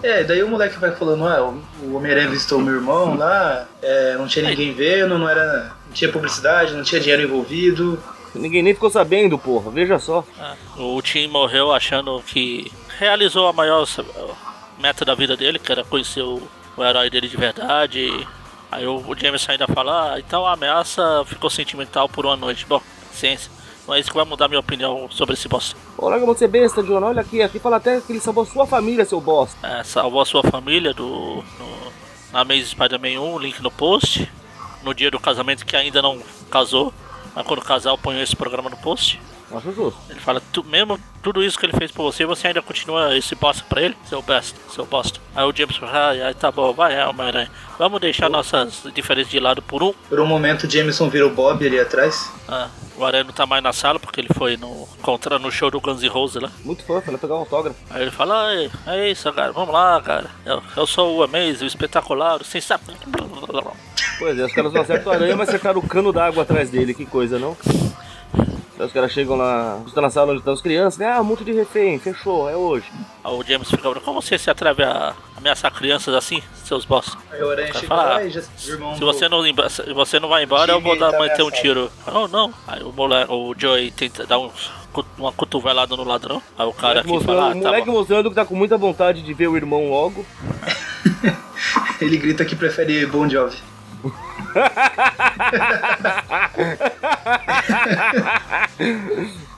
É, daí o moleque vai falando, ah, o- o Homem-Aranha visitou meu irmão lá, é, não tinha ninguém vendo, não era. Não tinha publicidade, não tinha dinheiro envolvido. Ninguém nem ficou sabendo, porra. Veja só. É, O Tim morreu achando que realizou a maior meta da vida dele, que era conhecer o, o herói dele de verdade. Aí o, o James ainda fala, ah, então a ameaça ficou sentimental por uma noite. Bom, ciência. Não é isso que vai mudar minha opinião sobre esse bosta. Ô, larga você besta, John. Olha aqui. Aqui fala até que ele salvou sua família, seu bosta. É, salvou a sua família do, no, na Amazing Spider-Man 1, link no post. No dia do casamento que ainda não casou. Mas quando casar eu ponho esse programa no post. Acho justo. Ele fala, tu, mesmo tudo isso que ele fez por você, você ainda continua esse bosta pra ele? Seu besta, seu bosta. Aí o James fala, ah, aí tá bom, vai, é, Homem-Aranha. Vamos deixar nossas diferenças de lado por um. Por um momento o Jameson vira o Bob ali atrás. Ah, o Aranha não tá mais na sala porque ele foi no, contra, no show do Guns N' Roses lá. Muito fã, foi lá pegar um autógrafo. Aí ele fala, "Ai, é isso, cara, vamos lá, cara. Eu, eu sou o Amazing, o espetacular, o sensacional. Pois é, os caras não acertam o aranha, mas acertaram o cano d'água atrás dele. Que coisa, não? Aí os caras chegam lá, estão na sala onde estão as crianças, né? Ah, monte de refém, fechou, é hoje. Aí o James fica, como você se atreve a ameaçar crianças assim, seus boss? Aí o Aranha chega fala, lá e já. O irmão Se você não, se você não vai embora, eu vou dar, Time tá um tiro. Oh, não. Aí o, moleque, o Joey tenta dar um, uma cotovelada no ladrão. Aí o cara aqui fala, o ah, tá moleque bom. mostrando que tá com muita vontade de ver o irmão logo. Ele grita que prefere Bon Jovi.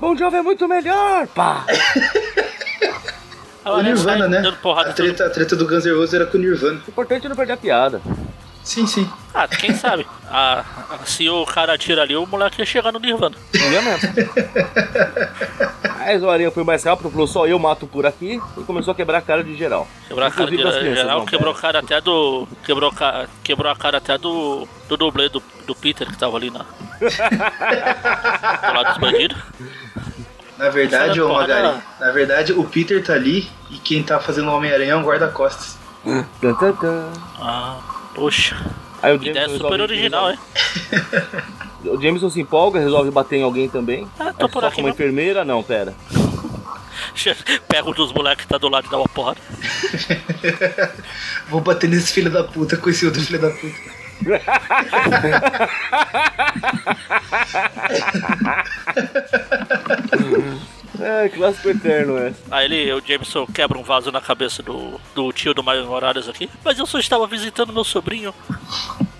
Bom Jovem é muito melhor, pá! O Nirvana, sai né? Porrada A todo treta, a treta do Guns N' Roses era com o Nirvana. O importante é não perder a piada. Sim, sim. Ah, quem sabe? Ah, se o cara atira ali, o moleque ia chegar no Nirvana. Não é mesmo? Aí o Aranha foi mais rápido, falou só eu mato por aqui e começou a quebrar a cara de geral. Quebrar a cara de crianças, geral, não. quebrou a cara até do. Quebrou, a quebrou a cara até do. do dublê do, do Peter que tava ali na. do lado dos bandidos. Na verdade, ô Magari, na verdade o Peter tá ali e quem tá fazendo o Homem-Aranha é um guarda-costas. Ah, poxa. Aí o Ideia super original, hein? O Jameson se empolga, resolve bater em alguém também. Ah, tô É por só aqui com uma mesmo. enfermeira? Não, pera. Pega um dos moleques que tá do lado e dá uma porrada. Vou bater nesse filho da puta com esse outro filho da puta. É, clássico eterno essa. Aí ele, o Jameson quebra um vaso na cabeça do, do tio do Miles Morales aqui. Mas eu só estava visitando meu sobrinho.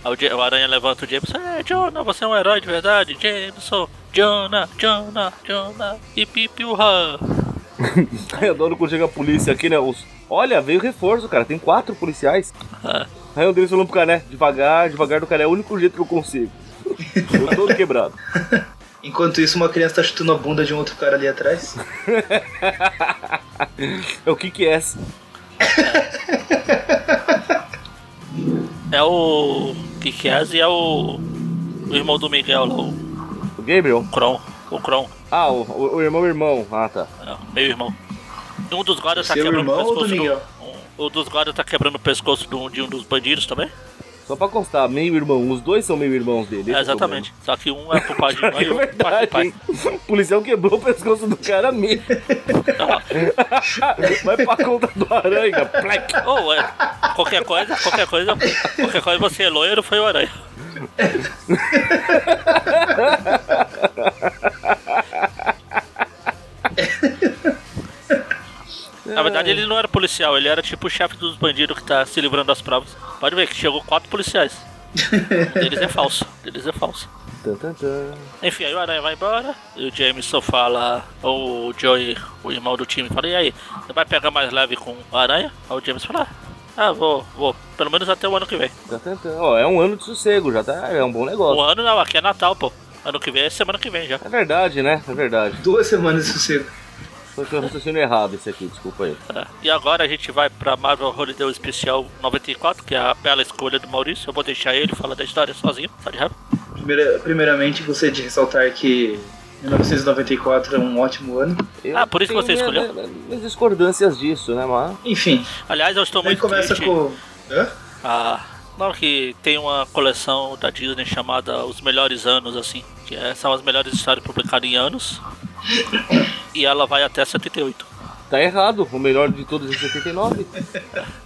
O, Aranha levanta o Jameson. É, Jonah, você é um herói de verdade. Jameson, Jonah, Jonah, Jonah. E pipiurra. Aí eu adoro quando chega a polícia aqui, né? Os... Olha, veio reforço, cara. Tem quatro policiais. Ah, Aí o deles falando pro cara, né? Devagar, devagar do cara. É o único jeito que eu consigo. Tô todo quebrado. Enquanto isso, uma criança tá chutando a bunda de um outro cara ali atrás. É o que que é? é o Kikaz e é o, o irmão do Miguel lá, o O Gabriel? Kron. O Kron, Ah, o, o, o irmão irmão. Ah, tá. é, meu irmão. Um dos guardas tá Seu quebrando o do pescoço Miguel? Um, um dos guardas tá quebrando o pescoço de um, de um dos bandidos também. Só pra constar, meio irmão. Os dois são meio irmãos dele. É, o exatamente. Só que um é pro pai de mãe e É o outro pai verdade, de pai. O policial quebrou o pescoço do cara mesmo. Vai pra conta do aranha. Plec. Ou é, qualquer coisa, qualquer coisa, qualquer coisa você é loiro, foi o aranha. Na verdade, ele não era policial, ele era tipo o chefe dos bandidos que tá se livrando das provas. Pode ver que chegou quatro policiais. Um deles é falso, um deles é falso. Enfim, aí o Aranha vai embora e o Jameson fala, ou o Joey, o irmão do time, fala, e aí, você vai pegar mais leve com o Aranha? Aí o Jameson fala, ah, vou, vou, pelo menos até o ano que vem. Ó, é um ano de sossego, já tá. É um bom negócio. O ano não, aqui é Natal, pô. Ano que vem é semana que vem já. É verdade, né? É verdade. Duas semanas de sossego. Foi um raciocínio errado esse aqui, desculpa aí. É. E agora a gente vai pra Marvel Holiday Special 94, que é a bela escolha do Maurício. Eu vou deixar ele falar da história sozinho, só de raiva. Primeira- primeiramente, gostaria de ressaltar que 1994 é um ótimo ano. Eu Ah, por isso que você escolheu? minha- Minhas discordâncias disso, né, mas. Enfim, Aliás, eu estou aí muito começa triste. com. Hã? Ah, não, que tem uma coleção da Disney chamada Os Melhores Anos, assim. Que é- são as melhores histórias publicadas em anos. E ela vai até 78. Tá errado, o melhor de todos é 79.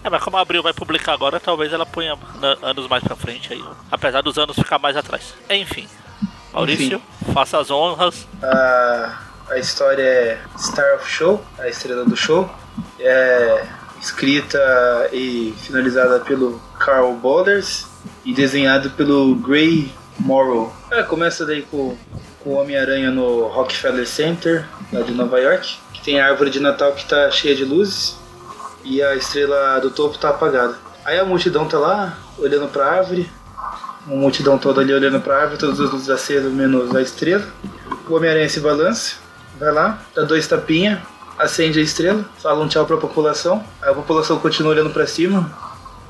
É, mas como a Abril vai publicar agora, talvez ela ponha na- anos mais pra frente aí. Apesar dos anos ficar mais atrás. Enfim. Maurício, faça as honras. A, a história é Star of Show, a estrela do show. É escrita e finalizada pelo Carl Boulders e desenhado pelo Gray Morrow. É, começa daí com o Homem-Aranha no Rockefeller Center, lá de Nova York, que tem a árvore de Natal que tá cheia de luzes e a estrela do topo tá apagada. Aí a multidão tá lá, olhando pra árvore, uma multidão toda ali olhando pra árvore, todas as luzes acesas, menos a estrela. O Homem-Aranha se balança, vai lá, dá dois tapinha, acende a estrela, fala um tchau pra população. A população continua olhando pra cima,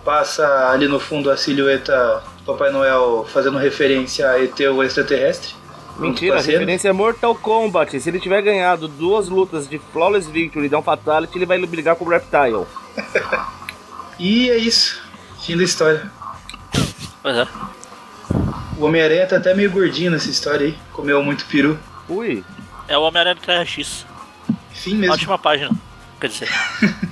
passa ali no fundo a silhueta do Papai Noel fazendo referência a ET o extraterrestre. Mentira, a referência é Mortal Kombat. Se ele tiver ganhado duas lutas de Flawless Victory e dar um Fatality, ele vai brigar com o Reptile. E é isso, fim da história. Pois é. O Homem-Aranha tá até meio gordinho nessa história aí, comeu muito peru. Ui, É o Homem-Aranha do Terra X. Fim mesmo. Ótima página. Quer dizer.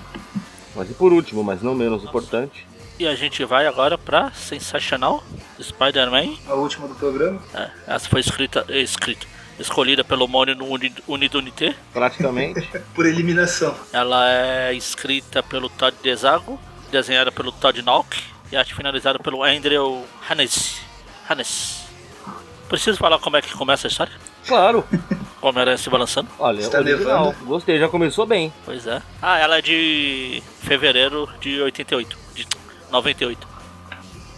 mas e por último, mas não menos importante. E a gente vai agora pra Sensacional Spider-Man. A última do programa. É, essa foi escrita, escrita, escolhida pelo Uni- Unidunité. Praticamente. Por eliminação. Ela é escrita pelo Todd Desago, desenhada pelo Todd Nauck e arte finalizada pelo Andrew Hannes. Hannes. Preciso falar como é que começa a história? claro. Homem-Aranha se balançando? Olha, Está original. Gostei, já começou bem. Pois é. Ah, ela é de fevereiro de 88. De 98.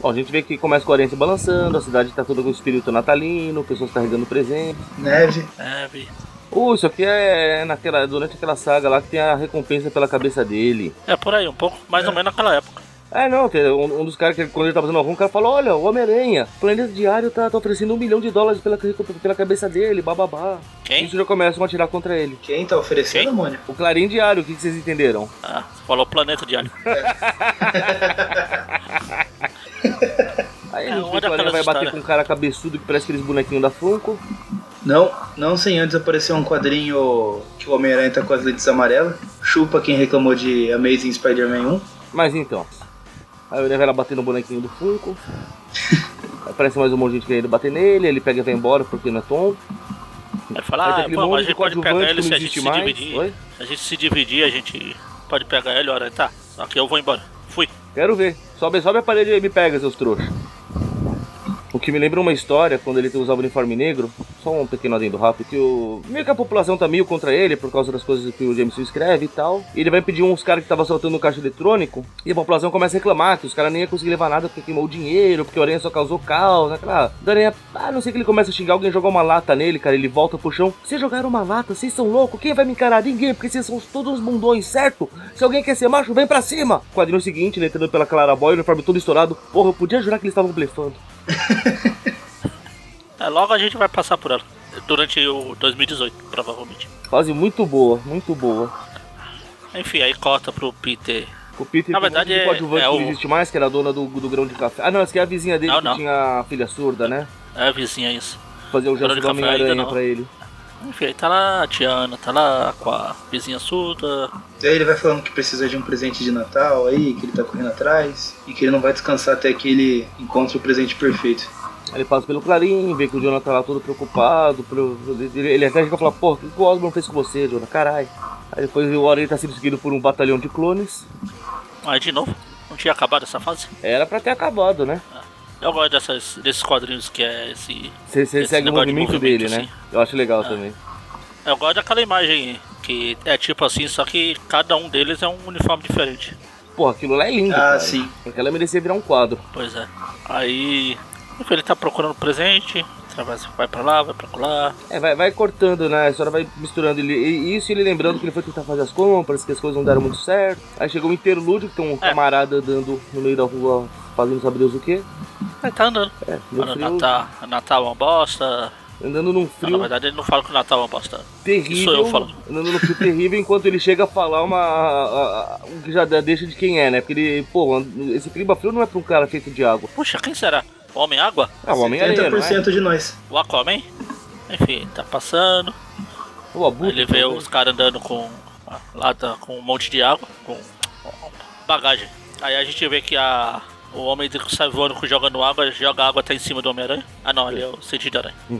Bom, a gente vê que começa com a se balançando, a cidade tá toda com espírito natalino, pessoas carregando presentes. Neve. Neve. Uh, isso aqui é naquela, durante aquela saga lá que tem a recompensa pela cabeça dele. É por aí, um pouco mais ou menos naquela época. É, não, tem um, um dos caras que quando ele tá fazendo algum, o cara falou, olha, o Homem-Aranha, o planeta diário tá, tá oferecendo um milhão de dólares pela, pela cabeça dele, bababá. Quem? Isso já começam a atirar contra ele. Quem tá oferecendo, Quem? Mônio? O Clarim Diário, o que, que vocês entenderam? Ah, você falou Planeta Diário. Aí É, a gente uma vê que o daquelas vai bater com um cara cabeçudo que parece aqueles bonequinhos da Funko. Não, não sem antes aparecer um quadrinho que o Homem-Aranha tá com as lentes amarelas. Chupa quem reclamou de Amazing Spider-Man 1. Mas então. Aí o vai lá bater no bonequinho do Funko. Aí Aparece mais um monte de gente querendo bater nele, ele pega e vai embora porque não é Tom. Aí Aí fala, ah, pô, mas a gente pode pegar ele se a gente se mais. dividir. Oi? Se a gente se dividir, a gente pode pegar ele, ora, tá. Que eu vou embora. Fui. Quero ver. Sobe, sobe a parede aí e me pega, seus trouxas. O que me lembra uma história, quando ele usava o uniforme negro, só um pequeno adendo rápido, que o. Meio que a população tá meio contra ele por causa das coisas que o Jameson escreve e tal. E ele vai pedir uns caras que estavam assaltando o caixa eletrônico, e a população começa a reclamar que os caras nem iam conseguir levar nada porque queimou o dinheiro, porque o Aranha só causou caos, aquela. O Aranha, ah, não sei que ele começa a xingar, alguém jogar uma lata nele, cara, ele volta pro chão. Vocês jogaram uma lata, vocês são loucos, quem vai me encarar? Ninguém, porque vocês são todos uns bundões, certo? Se alguém quer ser macho, vem pra cima! Quadrinho seguinte, ele entrando pela Clara Boy, o uniforme todo estourado. Porra, eu podia jurar que eles estavam blefando. É, logo a gente vai passar por ela. Durante o 2018, provavelmente. Fase muito boa, muito boa. Enfim, aí corta pro Peter O Peter Na verdade, de é- coadjuvante é que o- não existe mais, que era a dona do, do grão de café. Ah, não, essa aqui é a vizinha dele Não, que não. tinha filha surda, né? É a vizinha isso. Fazer o gesto de do Homem-Aranha pra ele. Enfim, aí tá lá a Tiana, tá lá com a vizinha surda. Daí ele vai falando que precisa de um presente de Natal aí, que ele tá correndo atrás, e que ele não vai descansar até que ele encontre o presente perfeito. Aí ele passa pelo Clarim, vê que o Jonathan tá lá todo preocupado. Ele, ele até chega e fala, pô, o que o Osborn fez com você, Jonathan? Caralho. Aí depois o Aranha tá sendo seguido por um batalhão de clones. Aí de novo, não tinha acabado essa fase. Era pra ter acabado, né? Eu gosto dessas, desses quadrinhos que é esse. Você segue o negócio de movimento, movimento, dele, né? assim. Eu acho legal também. Eu gosto daquela imagem que é tipo assim, só que cada um deles é um uniforme diferente. Pô, aquilo lá é lindo, Ah, cara. sim. Aquela merecia virar um quadro. Pois é. Aí. Enfim, ele tá procurando presente, atravessa- vai pra lá, vai pra lá. É, vai, vai cortando, né? A história vai misturando ele. E isso ele lembrando que ele foi tentar fazer as compras, que as coisas não deram muito certo. Aí chegou um interlúdio que tem um É. camarada andando no meio da rua fazendo sabe Deus o quê. Aí tá andando. É, no Mano, frio, Natal, Natal é uma bosta. andando num Não, na frio verdade ele não fala que o Natal é uma bosta. terrível. sou eu falando. Andando num frio terrível enquanto ele chega a falar uma. a- a- o que já deixa de quem é, né? Porque ele, pô, esse clima frio não é pra um cara feito de água. Puxa, quem será? O Homem-Água? Ah, o Homem-Aranha, não é? 70% de nós. O Aquaman? Enfim, tá passando. O Abutre, Ele vê os caras andando com. Lá tá, com um monte de água, com bagagem. Aí a gente vê que a. O homem que sai voando com jogando água, joga água até em cima do Homem-Aranha. Ah não, ali é o sentido aranha.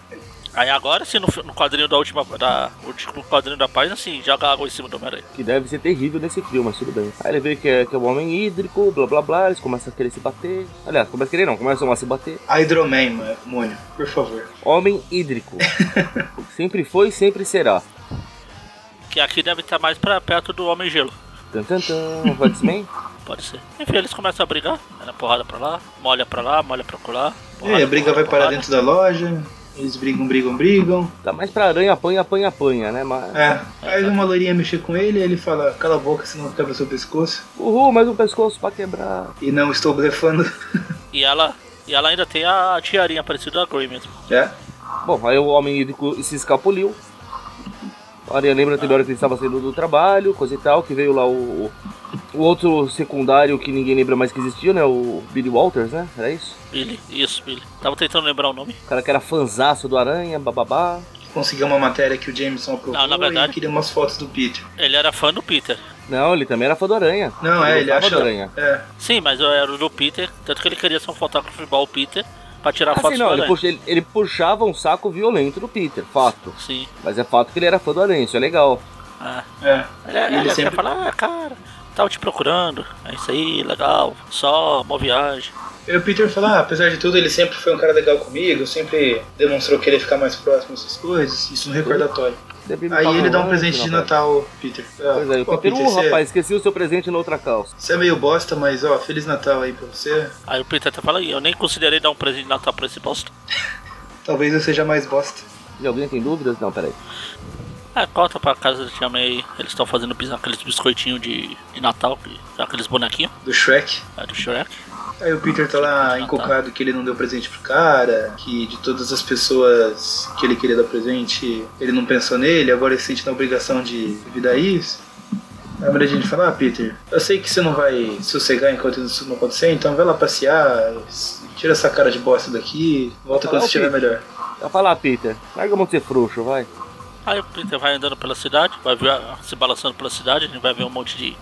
Aí agora sim no, no quadrinho da última. Da, último quadrinho da página, sim, joga água em cima do Homem-Aranha. Que deve ser terrível nesse frio, mas tudo bem. Aí ele vê que é, que é um homem hídrico, blá blá blá, eles começam a querer se bater. Aliás, começam a querer não, começam a se bater. Hydroman, mano, Mônio, por favor. Homem hídrico. sempre foi e sempre será. Que aqui deve estar mais pra perto do Homem Gelo. Tan tan tan, o X-Men. Pode ser. Enfim, eles começam a brigar. É na porrada pra lá, molha pra lá, molha pra colar. E aí, a briga vai parar dentro da loja, eles brigam, brigam, brigam. Tá mais pra aranha, apanha, apanha, apanha, né? Mas... É, aí uma loirinha mexer com ele, ele fala, cala a boca, senão quebra seu pescoço. Uhul, mais um pescoço pra quebrar. E não estou blefando. E ela, e ela ainda tem a tiarinha parecida da Grey mesmo. é? Bom, aí o homem se escapuliu. A Aranha lembra também a hora que ele estava saindo do trabalho, coisa e tal, que veio lá o, o outro secundário que ninguém lembra mais que existia, né? O Billy Walters, né? Era isso? Billy, isso, Billy. Tava tentando lembrar o nome. O cara que era fanzaço do Aranha, bababá. Conseguiu uma matéria que o Jameson aprovou Não, na verdade- e queria umas fotos do Peter. Ele era fã do Peter. Não, ele também era fã do Aranha. Não, é, ele acha... do Aranha. É, Sim, mas eu era o do Peter, tanto que ele queria ser um fotógrafo igual o Peter pra tirar Ah, fotos sim, não, do ele, puxa- ele- ele puxava um saco violento do Peter, fato. Sim. Mas é fato que ele era fã do Aranha, isso é legal. Ah. é. Ele, E ele, ele quer sempre- falar, ah, cara, tava te procurando. É isso aí, legal. Só uma viagem. E o Peter fala, ah, apesar de tudo, ele sempre foi um cara legal comigo, sempre demonstrou querer ficar mais próximo dessas coisas, isso no recordatório. Aí ele dá um "Ah, presente de rapaz." Natal, Peter. Ah, Pois é, o pô, Peter, uh, você- rapaz, esqueci o seu presente na outra calça. Você é meio bosta, mas ó, Feliz Natal aí pra você. Aí o Peter até fala, "Ih, eu nem considerei dar um presente de Natal pra esse bosta. Talvez eu seja mais bosta. E alguém tem dúvidas? Não, peraí. É, corta pra casa da Tia May, eles estão fazendo aqueles biscoitinhos de, de Natal, que- aqueles bonequinhos Do Shrek. é, do Shrek. Aí o Peter tá lá Natal. encucado que ele não deu presente pro cara, que de todas as pessoas que ele queria dar presente, ele não pensou nele, agora ele se sente na obrigação de evitar isso. Aí a Jane fala, ah Peter, eu sei que você não vai sossegar enquanto isso não acontecer, então vai lá passear, tira essa cara de bosta daqui, volta quando Ah, você estiver melhor. Vai falar, Peter. Larga a mão de ser frouxo, vai. Aí o Peter vai andando pela cidade, vai ver, se balançando pela cidade, a gente vai ver um monte de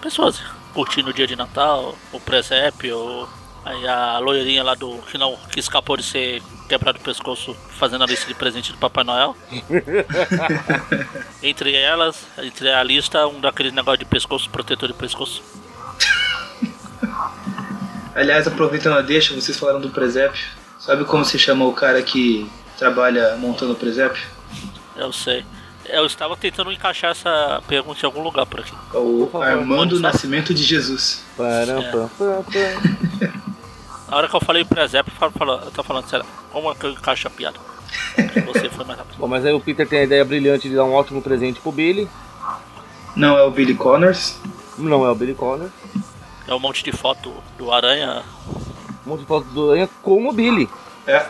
pessoas curtindo o dia de Natal, o presépio, aí a loirinha lá do que não que escapou de ser quebrado o pescoço fazendo a lista de presente do Papai Noel. entre elas, entre a lista, um daqueles negócio de pescoço, protetor de pescoço. Aliás, aproveitando a deixa, vocês falaram do presépio. Sabe como se chama o cara que trabalha montando o presépio? Eu sei. Eu estava tentando encaixar essa pergunta em algum lugar por aqui. É o Armando? Nascimento de Jesus. Param, É. pam, pam, pam. Na hora que eu falei falo- falo- eu tô falando sério, como é que eu encaixo a piada? Você foi mais rápido. Bom, mas aí o Peter tem a ideia brilhante de dar um ótimo presente pro Billy. Não é o Billy Connors. Não é o Billy Connor. É um monte de foto do Aranha. Um monte de foto do Aranha com o Billy. É,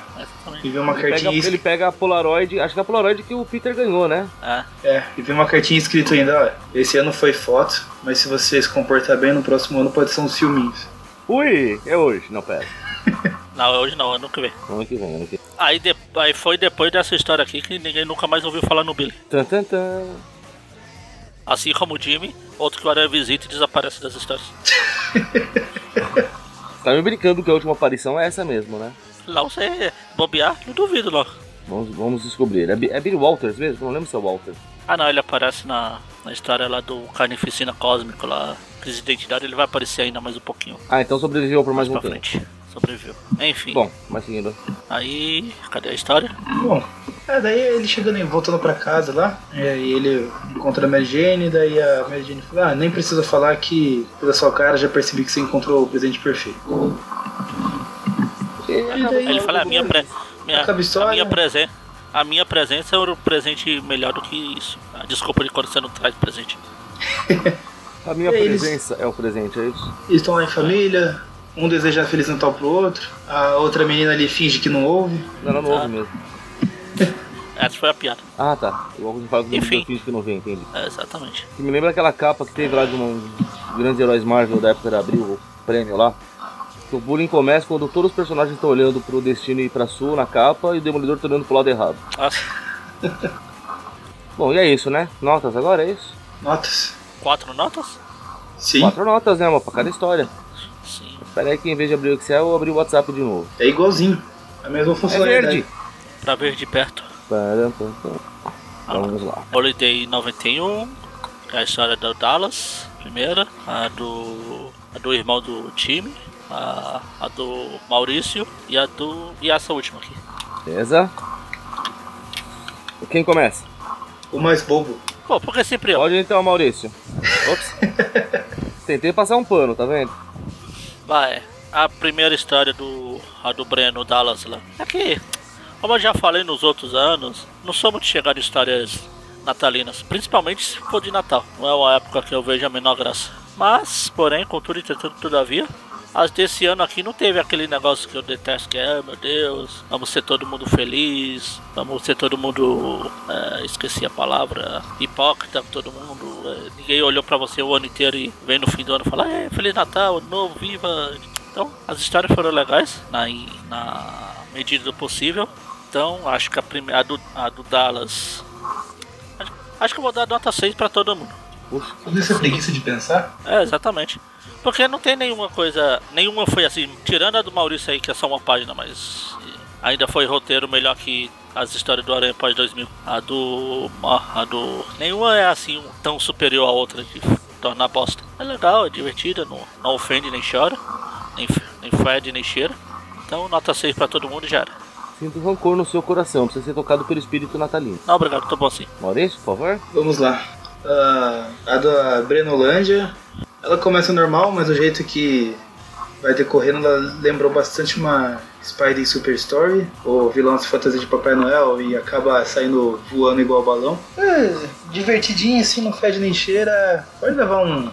e vi uma Ele pega, cartinha ele pega a Polaroid, acho que é a Polaroid que o Peter ganhou, né? É. É, e vi uma cartinha escrita ainda, ó. Esse ano foi foto, mas se você se comportar bem, no próximo ano pode ser uns filminhos. Ui, é hoje. Não, pera. Não, hoje não, ano que vem. Ano que vem, ano que vem. Aí, de- aí foi depois dessa história aqui que ninguém nunca mais ouviu falar no Billy. Tan, tan, tan. Assim como o Jimmy, outro que o Aranha visita e desaparece das histórias. Tá me brincando que a última aparição é essa mesmo, né? Lá você bobear, não duvido não. Vamos, vamos descobrir. É, é Billy Walters mesmo? Não lembro se é o Walter. Ah não, ele aparece na, na história lá do Carnificina Cósmico lá. Crise de identidade, ele vai aparecer ainda mais um pouquinho Ah, então sobreviveu por mais um pra tempo. frente. Sobreviveu. Enfim. Bom, mas seguindo. Aí. Cadê a história? Bom, é, daí ele chegando e voltando pra casa lá, é, e ele encontra a Mary Jane, daí a Mary Jane fala, ah, nem precisa falar que pela sua cara já percebi que você encontrou o presente perfeito. Daí- Ele fala, a minha, pre... minha, a minha presença. A minha presença é um presente melhor do que isso. Ah, Desculpa de quando você não traz presente. A minha Eles- presença é o presente, é isso? Eles estão lá em família, um deseja Feliz Natal pro outro, a outra menina ali finge que não ouve. Não, ela não Ah. ouve mesmo. Essa foi a piada. Ah, tá. Igual que fala que Enfim. finge que não vem, entendi. É, exatamente. Que me lembra aquela capa que teve lá de um dos grandes heróis Marvel da época da Abril, o prêmio lá. Que o bullying começa quando todos os personagens estão olhando pro destino e pra sul na capa e o Demolidor tá olhando pro lado errado. Nossa, Bom, e é isso, né? Notas agora, é isso? Notas. quatro notas? Sim, Quatro notas, né, uma pra cada história. Sim. Espera aí que em vez de abrir o Excel, eu abri o WhatsApp de novo. é igualzinho. A mesma É funcionalidade. verde! Pra ver de perto. Param, pam, pam. Vamos lá. Holiday 91, que é a história do Dallas, primeira. A do. A do irmão do time. A, a do Maurício e a do. E essa última aqui. Beleza? Quem começa? O mais bobo. Pô, porque sempre eu. Pode então, Maurício. Ops. Tentei passar um pano, tá vendo? Vai. A primeira história do. A do Breno Dallas lá. É que, como eu já falei nos outros anos, não sou muito chegado em histórias natalinas. Principalmente se for de Natal. Não é uma época que eu vejo a menor graça. Mas, porém, contudo e entretanto, todavia. As desse ano aqui não teve aquele negócio que eu detesto, que é, "Ah, meu Deus, vamos ser todo mundo feliz, vamos ser todo mundo, é, esqueci a palavra, hipócrita todo mundo, é, ninguém olhou pra você o ano inteiro e vem no fim do ano falar, é, Feliz Natal, novo, viva. Então, as histórias foram legais, na, na medida do possível. Então, acho que a, primeira, a, do, a do Dallas, acho, acho que eu vou dar nota 6 pra todo mundo. Puxa. Toda essa preguiça de pensar. É, exatamente. Porque não tem nenhuma coisa. Nenhuma foi assim, tirando a do Maurício aí, que é só uma página, mas ainda foi roteiro melhor que as histórias do Aranha pós 2000. A do. A do. Nenhuma é assim tão superior à outra de tornar bosta. É legal, é divertida, não, não ofende nem chora, nem, nem fede nem cheira. Então, nota 6 pra todo mundo e já era. Sinto rancor no seu coração, precisa ser tocado pelo espírito natalino. Não, obrigado, tô bom assim. Maurício, por favor? Vamos lá. Ah, a da Brenolândia, ela começa normal, mas o jeito que vai decorrendo, ela lembrou bastante uma Spidey Super Story, o vilão se fantasia de Papai Noel e acaba saindo voando igual balão. É, divertidinho assim, não fede nem cheira. Pode levar um,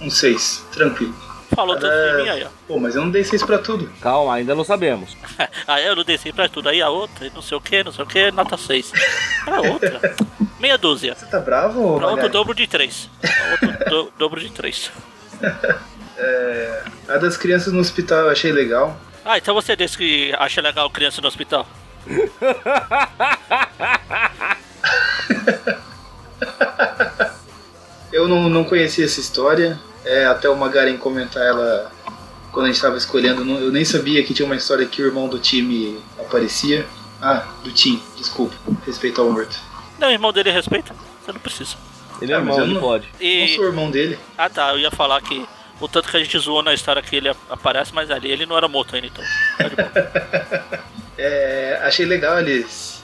um 6, tranquilo. Falou tanto É. de mim aí, ó. Pô, mas eu não dei 6 pra tudo. Ah, Calma, ainda não sabemos. aí eu não desci pra tudo, aí a outra, não sei o que, não sei o que, nota 6. A outra, meia dúzia. Você tá bravo, Pra outro dobro de 3. Outro do- dobro de 3. É, a das crianças no hospital eu achei legal. Ah, então você disse que acha legal criança no hospital? Eu não, não conhecia essa história. É, até o Magaren comentar ela quando a gente estava escolhendo. não- Eu nem sabia que tinha uma história que o irmão do time aparecia. Ah, do time, desculpa. Respeito ao morto. Não, o irmão dele respeita? Você não precisa. Ele é Ah, irmão, ele não- pode. Não E. sou irmão dele. Ah tá, eu ia falar que o tanto que a gente zoou na história que ele aparece, mas ali ele não era morto ainda, então. Tá. É, achei legal eles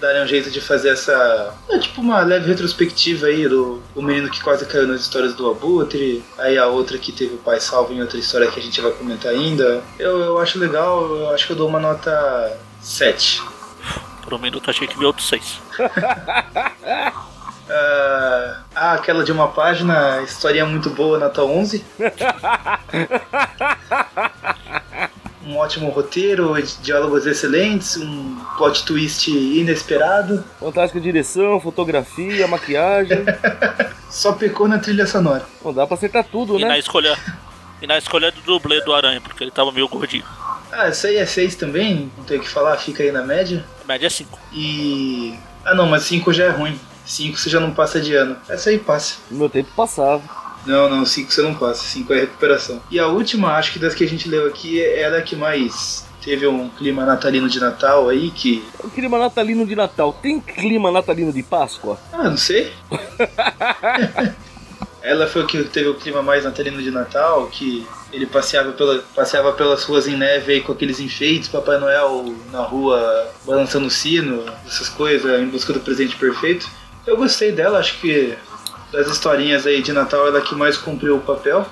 darem um jeito de fazer essa. é, tipo uma leve retrospectiva aí do o menino que quase caiu nas histórias do Abutre, aí a outra que teve o pai salvo em outra história que a gente vai comentar ainda. Eu, eu acho legal, eu acho que eu dou uma nota 7. Por um minuto achei que vi outro 6. Ah, ah, aquela de uma página, historinha muito boa, nota 11. um ótimo roteiro, diálogos excelentes, um plot twist inesperado. Fantástica direção, fotografia, maquiagem. Só pecou na trilha sonora. Não dá pra acertar tudo, E né? na escolha. E na escolha do dublê do Aranha, porque ele tava meio gordinho. Ah, essa aí é 6 também, não tem o que falar, fica aí na média. A média é 5. E. Ah não, mas 5 já é ruim. 5 você já não passa de ano. Essa aí passa. No meu tempo passava. Não, não, 5 você não passa, 5 é recuperação. E a última, acho que das que a gente leu aqui, é ela que mais teve um clima natalino de Natal aí, que. O clima natalino de Natal. Tem clima natalino de Páscoa? Ah, não sei. ela foi o que teve o clima mais natalino de Natal, que ele passeava, pela, passeava pelas ruas em neve aí com aqueles enfeites, Papai Noel na rua balançando o sino, essas coisas, em busca do presente perfeito. Eu gostei dela, acho que das historinhas aí de Natal ela é que mais cumpriu o papel.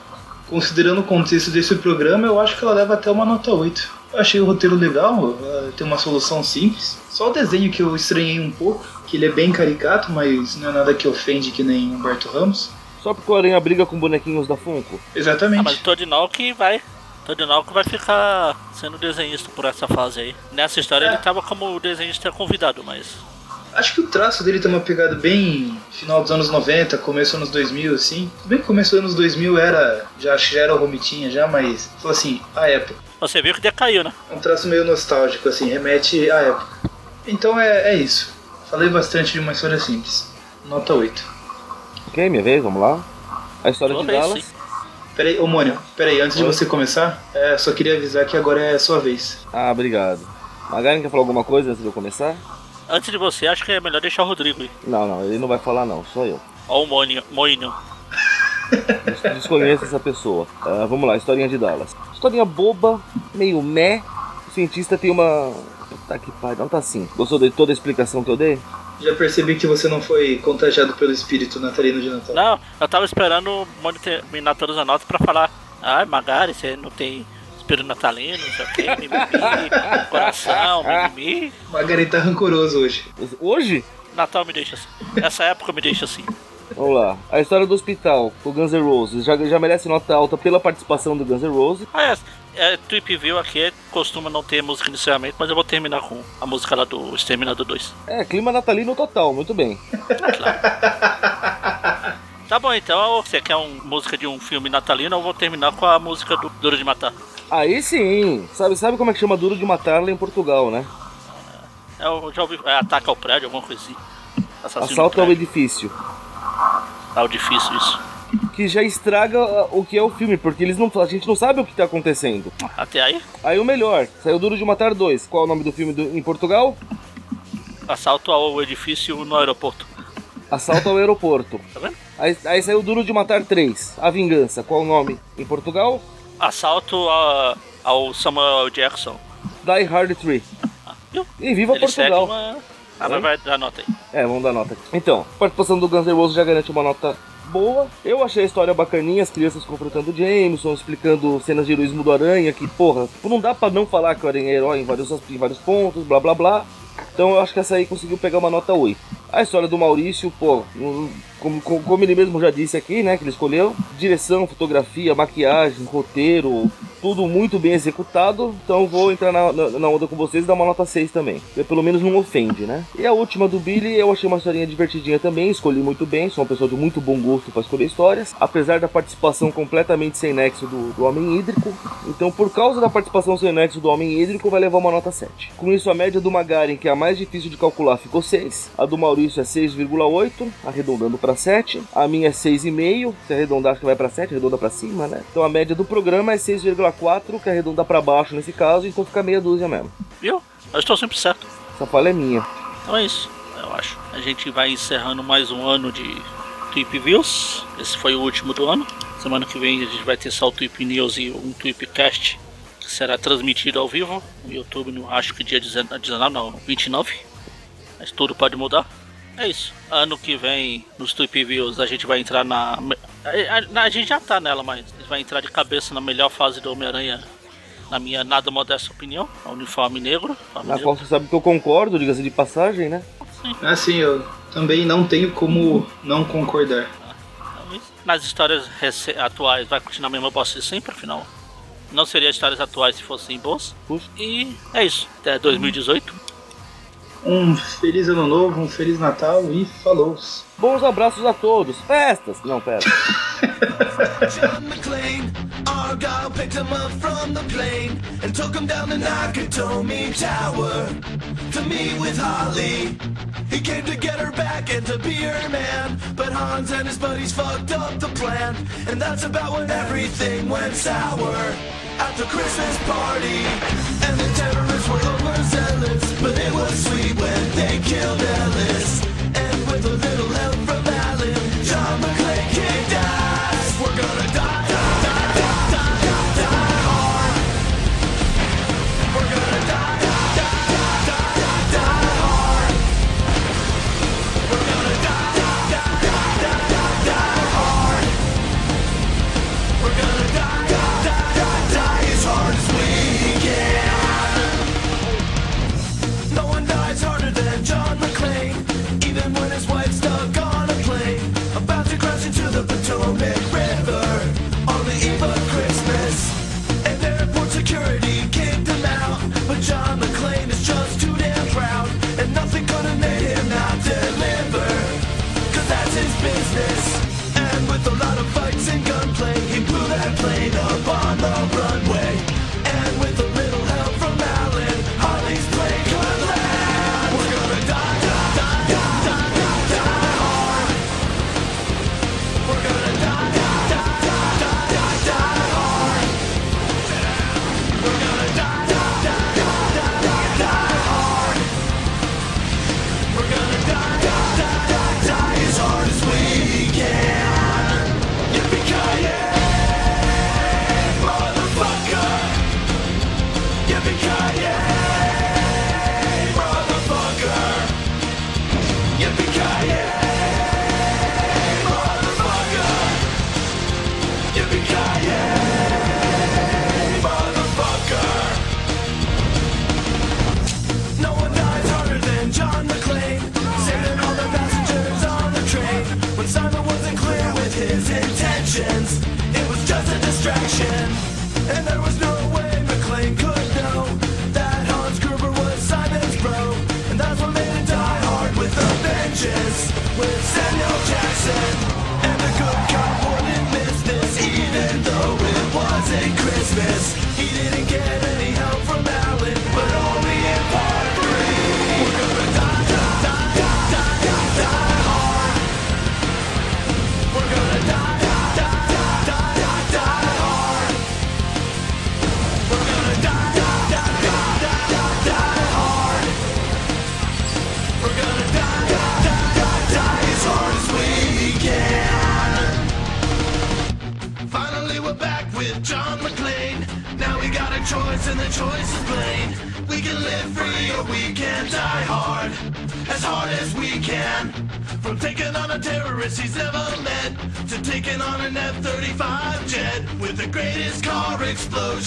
Considerando o contexto desse programa, eu acho que ela leva até uma nota 8. Eu achei o roteiro legal, ela tem uma solução simples. Só o desenho que eu estranhei um pouco, que ele é bem caricato, mas não é nada que ofende que nem Humberto Ramos. Só porque o Aranha briga com bonequinhos da Funko? Exatamente. Ah, mas o Todinalk vai. Todinalk vai ficar sendo desenhista por essa fase aí. Nessa história É. ele tava como desenhista convidado, mas. Acho que o traço dele tem uma pegada bem final dos anos 90, começo dos anos 2000, assim. Tudo bem que começo dos anos 2000 era, já já era o Romitinha já, mas, falou assim, a época. Você viu que decaiu, né? É um traço meio nostálgico, assim, remete à época. Então é, é isso. Falei bastante de uma história simples. Nota 8. Ok, minha vez, vamos lá. A história de vez, Dallas. sim. Peraí, ô Mônio, peraí, antes de Oi? você começar, é, só queria avisar que agora é a sua vez. Ah, obrigado. Magaren quer falar alguma coisa antes de eu começar? Antes de você, acho que é melhor deixar o Rodrigo aí. Não, não, ele não vai falar não, só eu. Ó o Moinho. Moinho. Des- Desconheço essa pessoa. Ah, vamos lá, historinha de Dallas. Historinha boba, meio meh. O cientista tem uma. Puta que pariu, não tá assim. Gostou de toda a explicação que eu dei? Já percebi que você não foi contagiado pelo espírito natalino de Natal. Não, eu tava esperando o Mônio terminar todas as notas pra falar. Ah, Magari, você não tem espírito natalino, não sei o mimimi, coração, mimimi. Margarita tá rancoroso hoje. Hoje? Natal me deixa assim. Essa época me deixa assim. Vamos lá. A história do hospital, o Guns N' Roses, já, já merece nota alta pela participação do Guns N' Roses. Ah, é, é, Trip View aqui costuma não ter música inicialmente, mas eu vou terminar com a música lá do Exterminador 2. É, clima natalino total, muito bem. Tá bom, então você quer uma música de um filme natalino, eu vou terminar com a música do Duro de Matar. Aí sim! Sabe, sabe como é que chama Duro de Matar lá em Portugal, né? É, Eu já ouvi. É, ataque ao prédio, alguma coisa assim. Assassino Assalto ao edifício. Ah, o difícil isso. Que já estraga ah, o que é o filme, porque eles não, a gente não sabe o que tá acontecendo. Até aí, Aí o melhor, saiu Duro de Matar 2. Qual é o nome do filme do- em Portugal? assalto ao edifício no aeroporto. Assalto ao aeroporto. Tá vendo? Aí, aí saiu Duro de Matar 3. A Vingança. Qual o nome em Portugal? Assalto a- ao Samuel Jackson. Die Hard 3. Ah? E viva Ele Portugal! uma. Ah, mas vai dar nota aí. É, vamos dar nota. Então, a participação do Guns N' Roses já garante uma nota boa. Eu achei a história bacaninha, as crianças confrontando o Jameson, explicando cenas de heroísmo do Aranha, que, porra, não dá pra não falar que o Aranha é herói em vários, em vários pontos, blá blá blá. Então eu acho que essa aí conseguiu pegar uma nota 8. A história do Maurício, pô, como, como- ele mesmo já disse aqui, né, que ele escolheu, direção, fotografia, maquiagem, roteiro, tudo muito bem executado. Então vou entrar na, na, na onda com vocês e dar uma nota 6 também. Porque pelo menos não ofende, né? E a última do Billy, eu achei uma historinha divertidinha também, escolhi muito bem, sou uma pessoa de muito bom gosto para escolher histórias. Apesar da participação completamente sem nexo do, do Homem Hídrico. Então, por causa da participação sem nexo do Homem Hídrico, vai levar uma nota 7. Com isso, a média do Magaren, que é a mais difícil de calcular, ficou 6. A do Maurício é 6,8, arredondando para 7. A minha é 6,5, se arredondar acho que vai para 7, arredonda para cima, né? Então a média do programa é 6,4, que arredonda para baixo nesse caso, então fica meia dúzia mesmo. Viu? Eu estou sempre certo. Essa falha é minha. Então é isso, eu acho. A gente vai encerrando mais um ano de Tweep Views. Esse foi o último do ano. Semana que vem a gente vai ter só o Tweep News e um Tweepcast será transmitido ao vivo no YouTube, no, acho que dia 19, 19, não, 29. Mas tudo pode mudar. É isso. Ano que vem, nos Tweep Views, a gente vai entrar na. A, a- a gente já tá nela, mas a gente vai entrar de cabeça na melhor fase do Homem-Aranha, na minha nada modesta opinião. A uniforme negro. uniforme Na negro. qual você sabe que eu concordo, diga-se de passagem, né? Assim, eu também não tenho como não concordar. Nas histórias rece- atuais vai continuar a mesma bosta de sempre, afinal. Não seria histórias atuais se fossem boas. E é isso. Até uhum. 2018. Um feliz ano novo, um feliz Natal e falou! Bons abraços a todos, festas! Não, pera. Argyle picked him up from the plane and took him down the Nakatomi Tower to meet with Holly. He came to get her back and to be her man, but Hans and his buddies fucked up the plan, and that's about when everything went sour at the Christmas party. And the terrorists were overzealous, but it was sweet when they killed Ellis.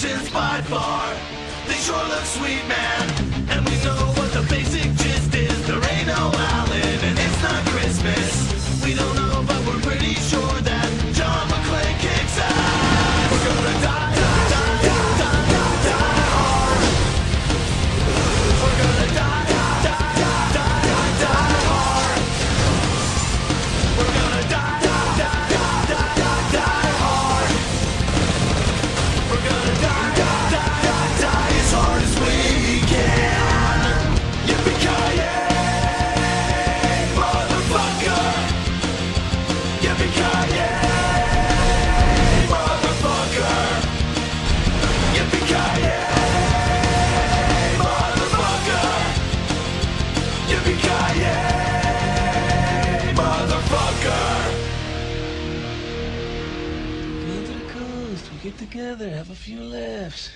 virgins by far. They sure look sweet, man. have a few laughs.